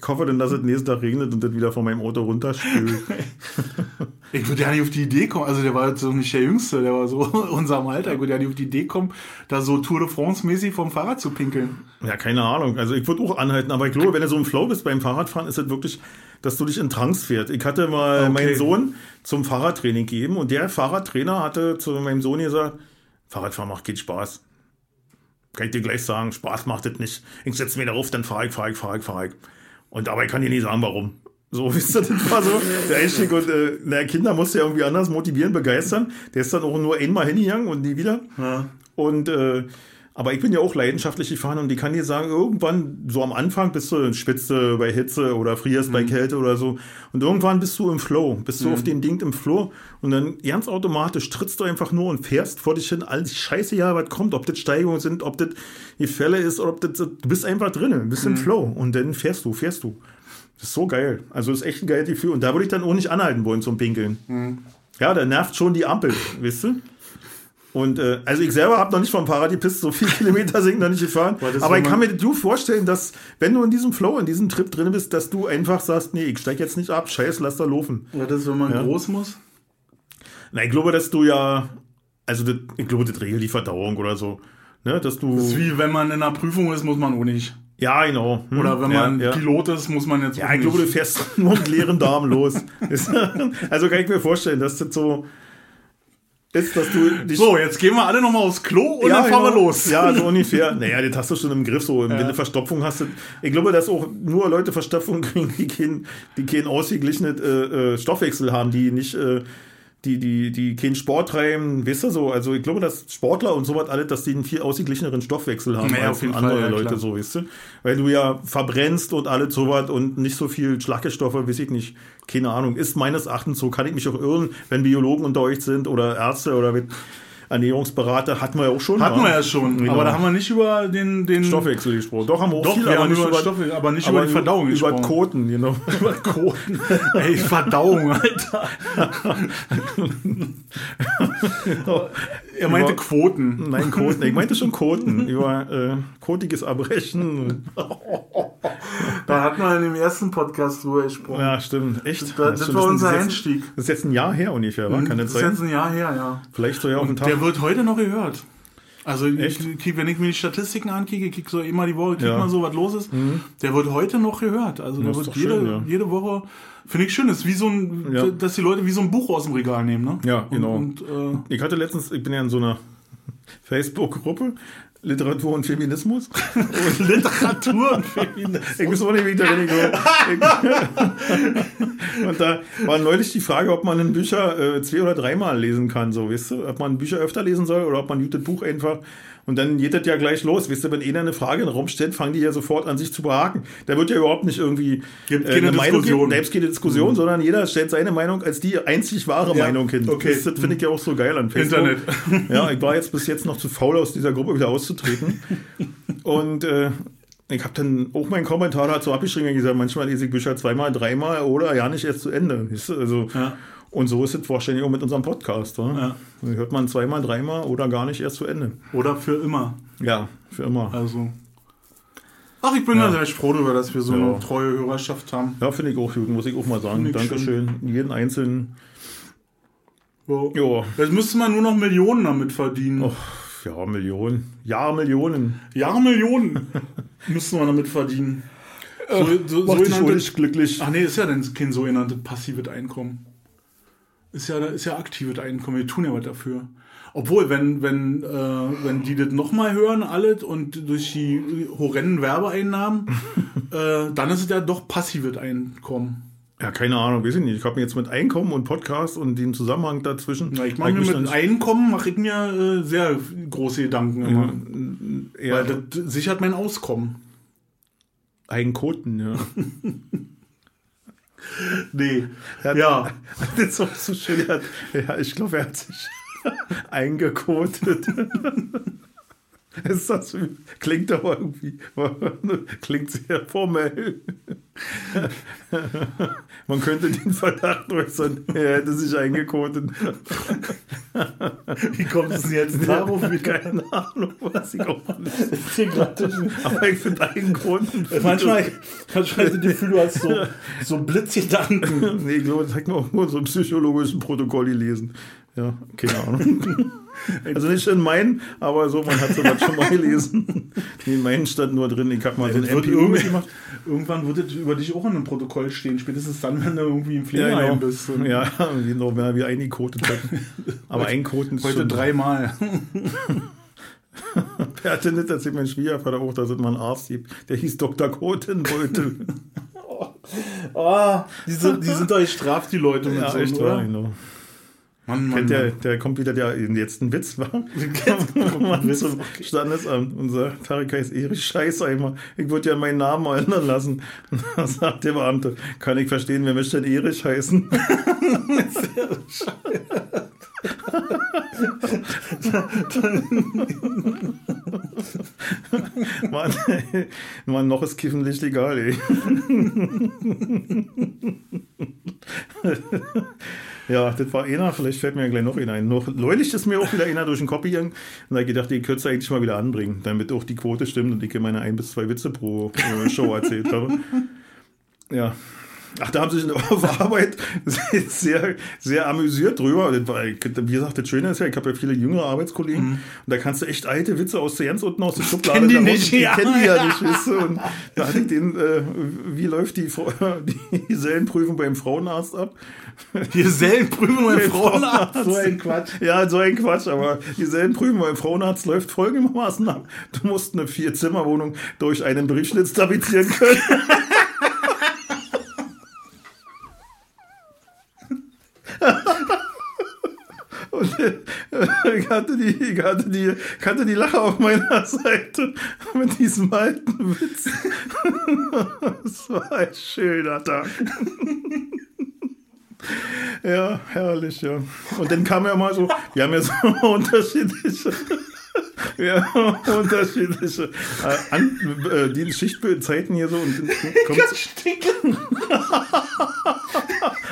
Ich hoffe dann, dass es nächsten Tag regnet und das wieder von meinem Auto runterspült. [laughs]
Ich würde ja nicht auf die Idee kommen, also der war jetzt so nicht der Jüngste, der war so [laughs] unserem Alter. Ich würde ja nicht auf die Idee kommen, da so Tour de France-mäßig vom Fahrrad zu pinkeln.
Ja, keine Ahnung. Also ich würde auch anhalten, aber ich glaube, wenn du so im Flow bist beim Fahrradfahren, ist es wirklich, dass du dich in Trance fährst. Ich hatte mal
Okay.
meinen Sohn zum Fahrradtraining gegeben und der Fahrradtrainer hatte zu meinem Sohn gesagt, Fahrradfahren macht keinen Spaß. Kann ich dir gleich sagen, Spaß macht es nicht. Ich setze mich darauf, dann fahre ich, fahre ich, fahre ich, fahre ich. Und ich kann dir nicht sagen, warum. So, [laughs] wisst ihr, das war so der Einstieg. Und äh, na, Kinder musst du ja irgendwie anders motivieren, begeistern. Der ist dann auch nur einmal hingegangen und nie wieder.
Ja.
Und äh, aber ich bin ja auch leidenschaftlich gefahren und ich kann dir sagen, irgendwann, so am Anfang bist du in Spitze bei Hitze oder frierst
Mhm.
bei Kälte oder so. Und irgendwann bist du im Flow, bist du auf dem Ding im Flow und dann ganz automatisch trittst du einfach nur und fährst vor dich hin, all die Scheiße, ja, was kommt, ob das Steigungen sind, ob das Gefälle ist oder ob das, du bist einfach drin, bist
Mhm.
im Flow und dann fährst du, fährst du. Das ist so geil. Also ist echt ein geiles Gefühl. Und da würde ich dann auch nicht anhalten wollen zum Pinkeln.
Mhm.
Ja, da nervt schon die Ampel, weißt du? Und äh, also ich selber habe noch nicht vom Fahrrad gepisst, so viele [laughs] Kilometer sind noch nicht gefahren. Aber ich kann mir du vorstellen, dass wenn du in diesem Flow, in diesem Trip drin bist, dass du einfach sagst, nee, ich steig jetzt nicht ab, scheiß, lass da laufen.
Ja, das ist, wenn man
Ja.
groß muss.
Na, ich glaube, dass du ja, also das, ich glaube, das regelt die Verdauung oder so. Ne, dass du.
Das ist wie wenn man in einer Prüfung ist, muss man auch nicht.
Ja, genau. Hm,
Oder wenn
ja,
man
ja.
Pilot ist, muss man jetzt
Ja, ich glaube, du fährst [laughs] nur mit leeren Darm los. [laughs] Also kann ich mir vorstellen, dass das so ist, dass du dich
So, jetzt gehen wir alle nochmal aufs Klo und dann fahren wir
genau.
los.
Ja, so [laughs] ungefähr. Naja, das hast du schon im Griff. So, wenn
Ja.
du Verstopfung hast. Ich glaube, dass auch nur Leute Verstopfung kriegen, die keinen die keinen ausgeglichenen äh, äh, Stoffwechsel haben, die nicht, äh, die, die, die keinen Sport treiben, weißt du so. Also ich glaube, dass Sportler und sowas alle, dass die einen viel ausgeglicheneren Stoffwechsel haben
Naja,
als andere
Fall, ja,
Leute,
klar.
so, weißt du. Weil du ja verbrennst und alles sowas und nicht so viel Schlackestoffe, weiß ich nicht. Keine Ahnung. Ist meines Erachtens so, kann ich mich auch irren, wenn Biologen unter euch sind oder Ärzte oder Ernährungsberater, hatten wir ja auch schon.
Hatten wir ja schon.
Genau.
Aber da haben wir nicht über den, den
Stoffwechsel gesprochen. Doch, haben wir auch
Doch,
viel,
wir
aber
haben
nicht
über
über,
Stoffwechsel, aber nicht
aber
über die Verdauung
Über
gesprochen.
Koten, genau. [laughs] über Koten. [laughs]
Ey, Verdauung, Alter. [laughs] er meinte
Über-
Quoten.
Nein, Koten. Ich meinte schon Koten. [laughs] über äh, kotiges Erbrechen. [laughs]
Da hatten wir in dem ersten Podcast drüber gesprochen.
Ja, stimmt. Echt?
Das- das
stimmt.
war unser
jetzt,
Einstieg.
Das ist jetzt ein Jahr her ungefähr, war? Kann
das
das
ist jetzt ein Jahr her, ja.
Vielleicht so ja auf
Und
Tag.
der wird heute noch gehört. Also,
Echt?
ich, wenn ich mir die Statistiken ankicke, ich krieg so immer die Woche, krieg
Ja. Mhm.
mal so, was los ist. Der wird heute noch gehört. Also, der
Das
wird jede,
schön, ja.
jede Woche, finde ich schön, das ist wie so ein,
Ja.
dass die Leute wie so ein Buch aus dem Regal nehmen, ne?
Ja, genau.
Und, und äh,
Ich hatte letztens, ich bin ja in so einer [laughs] Facebook-Gruppe, Literatur und Feminismus. [laughs]
Literatur und [laughs] Feminismus.
Ich weiß auch nicht, wie ich da. Und da war neulich die Frage, ob man ein Bücher äh, zwei oder dreimal lesen kann, so, weißt du? Ob man Bücher öfter lesen soll oder ob man das Buch einfach und dann geht das ja gleich los. Weißt du, wenn einer eine Frage in den Raum stellt, fangen die ja sofort an, sich zu behaken. Da wird ja überhaupt nicht irgendwie
Gibt
äh,
keine
eine Meinung
Diskussion.
geben, selbst keine Diskussion, sondern jeder stellt seine Meinung als die einzig wahre
Ja,
Meinung hin.
okay.
Das, das finde ich ja auch so geil an Facebook.
Internet. [laughs]
Ja, ich war jetzt bis jetzt noch zu faul, aus dieser Gruppe wieder auszutreten. Und äh, ich habe dann auch meinen Kommentar dazu abgeschrieben und gesagt, manchmal lese ich Bücher zweimal, dreimal oder ja nicht erst zu Ende. Also,
Ja.
Und so ist es wahrscheinlich auch mit unserem Podcast.
Ja.
Dann hört man zweimal, dreimal oder gar nicht erst zu Ende.
Oder für immer.
Ja, für immer.
Also. Ach, ich bin
Ja.
sehr froh darüber, dass wir so
Ja.
eine treue Hörerschaft haben.
Ja, finde ich auch gut, muss ich auch mal sagen. Dankeschön. Jeden Einzelnen.
So.
Ja.
Jetzt müsste man nur noch Millionen damit verdienen.
Och, ja, Millionen. Ja, Millionen.
Ja, Millionen [laughs] müsste man damit verdienen. So, so,
Macht dich
sogenannte-
ruhig glücklich.
Ach nee, ist ja dann kein sogenanntes passives Einkommen. Ist ja, ist ja aktives Einkommen. Wir tun ja was dafür. Obwohl, wenn, wenn, äh, wenn die das nochmal hören, alles, und durch die horrenden Werbeeinnahmen, [laughs] äh, dann ist es ja doch passives Einkommen.
Ja, keine Ahnung, weiß ich nicht. Ich habe mir jetzt mit Einkommen und Podcast und dem Zusammenhang dazwischen.
Na, ich mache mir mit Einkommen mache ich mir äh, sehr große Gedanken immer.
ja,
Weil das sichert mein Auskommen.
Eigenkoten, ja. [laughs]
Nee.
Hat-
Ja.
Das ist auch so schön. Hat, ja, ich glaube, er hat sich [laughs] eingekotet. [laughs] Ist das, klingt aber irgendwie, [laughs] klingt sehr formell. Man könnte den Verdacht äußern, er hätte sich eingekotet.
Wie kommt es denn jetzt darauf? Wie
Keine Ahnung, was ich auch nicht. Aber ich finde Eigenkoten.
Manchmal, manchmal hast du das Gefühl, du hast so, so Blitzgedanken.
Nee, ich glaube, das hat man auch nur so im psychologischen Protokoll gelesen. Ja, keine Ahnung. Also nicht in meinen, aber so, man hat sowas schon mal gelesen. In meinen stand nur drin, ich habe mal so ein MPU mitgemacht.
Irgendwann wird es über dich auch in einem Protokoll stehen, spätestens dann, wenn du irgendwie im
Ja,
Pflegeheim
genau.
bist.
Ja, wie noch mehr wie eingekotet hat. [laughs] Aber einkoten ist
Heute dreimal. [laughs]
Er hatte nicht, erzählt mein Schwiegervater auch, dass es mal einen Arzt gibt, der hieß Dr. Kotenbeutel. [laughs]
Oh, die, sind, die sind doch straft, die Leute mit
ja,
so,
echt
oder?
wahr, genau.
Mann, Mann,
Kennt der, der kommt wieder der jetzt ein Witz war. [laughs] Mann zum Standesamt. Unser Tarek heißt Erich Scheißeimer. Ich würde ja meinen Namen ändern lassen. [laughs] Da sagt der Beamte, kann ich verstehen, wer möchte denn Erich heißen? [laughs] Mann, ey. Mann, noch ist Kiffen nicht legal, ey. Ja, das war einer, vielleicht fällt mir ja gleich noch einer ein. Noch, neulich ist mir auch wieder einer durch den Kopf gegangen und da ich gedacht, den könntest du eigentlich mal wieder anbringen, damit auch die Quote stimmt und ich meine ein bis zwei Witze pro äh, Show erzählt habe. Ja. Ach, da haben sie sich auf [laughs] Arbeit sehr, sehr amüsiert drüber. Wie gesagt, das Schöne ist ja, ich habe ja viele jüngere Arbeitskollegen und da kannst du echt alte Witze aus der ganz unten aus der [laughs] Schublade
kennen die nicht,
die
ja.
kennen die ja [laughs] nicht, weißt du? Und da hatte ich den, äh, wie läuft die, die Gesellenprüfung beim Frauenarzt ab?
Die Gesellenprüfung beim Frauenarzt. So ein Quatsch.
Ja, so ein Quatsch, aber dieselben Prüfung beim Frauenarzt läuft folgendermaßen ab. Du musst eine Vier-Zimmer-Wohnung durch einen Briefschlitz tapezieren können. Und äh, ich hatte, die, ich, hatte die, ich hatte die Lache auf meiner Seite mit diesem alten Witz. Es war ein schöner Tag. Ja, herrlich, ja. Und dann kam ja mal so, wir haben ja so [laughs] unterschiedliche, [laughs] ja, unterschiedliche äh, an, äh, die Schichtzeiten hier so und [laughs] kommt, [laughs]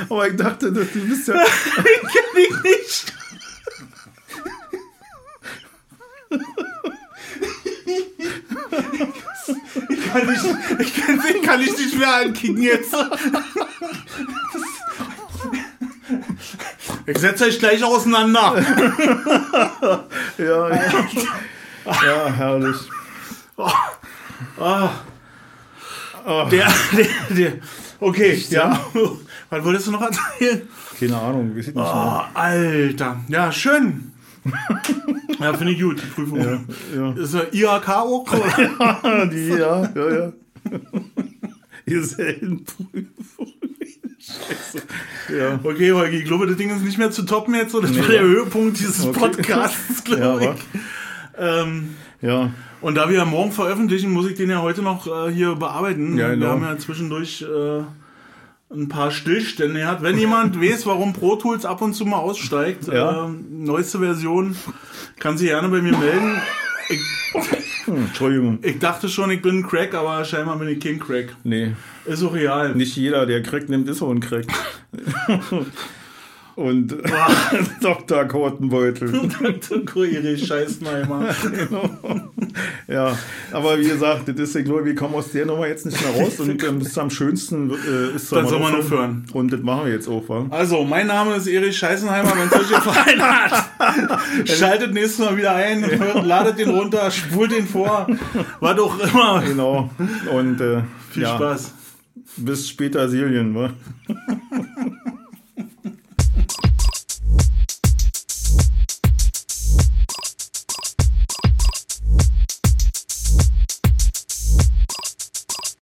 aber ich dachte, du bist ja,
ich nicht. Ich kann, nicht, ich, kann, ich kann dich nicht mehr ankicken jetzt. Ich setze euch gleich auseinander.
ja, ja, ja, herrlich.
Ah. Der, der, der. Okay, ja. [laughs] Was wolltest du noch erzählen?
Keine Ahnung, wir sind nicht.
Oh, Alter. Ja, schön. Ja, finde ich gut, die Prüfung.
Ja, ja.
Ist ja IHK auch? [laughs] oder?
Die, ja, ja, [laughs] ja. Gesellenprüfung. Scheiße. Ja.
Okay, Holgi, ich glaube, das Ding ist nicht mehr zu toppen jetzt. Das war der Höhepunkt dieses
Okay.
Podcasts,
Ja,
glaube ich. Ähm,
ja,
und da wir ja morgen veröffentlichen, muss ich den ja heute noch äh, hier bearbeiten.
Ja,
Wir
genau.
haben ja zwischendurch äh, ein paar Stillstände gehabt. Wenn jemand [laughs] weiß, warum Pro Tools ab und zu mal aussteigt,
Ja.
äh, neueste Version, kann sich gerne bei mir melden. Ich,
hm, Entschuldigung.
ich dachte schon, ich bin ein Crack, aber scheinbar bin ich kein Crack.
Nee,
Ist auch real.
nicht jeder, der Crack nimmt, ist so ein Crack. [laughs] Und Dr. Kortenbeutel.
Erich Scheißneimer.
Ja, aber wie gesagt, das ist, ich glaube, wir kommen aus der Nummer jetzt nicht mehr raus und ähm, das ist am schönsten äh, ist
Dann soll man aufhören.
Und das machen wir jetzt auch, wa?
Also, mein Name ist Erich Scheißenheimer. Wenn es euch gefallen hat, [laughs] schaltet nächstes Mal wieder ein, ladet den runter, spult den vor, was auch immer.
Genau. Und äh,
Viel
ja,
Spaß.
bis später, Silien, wa? [laughs]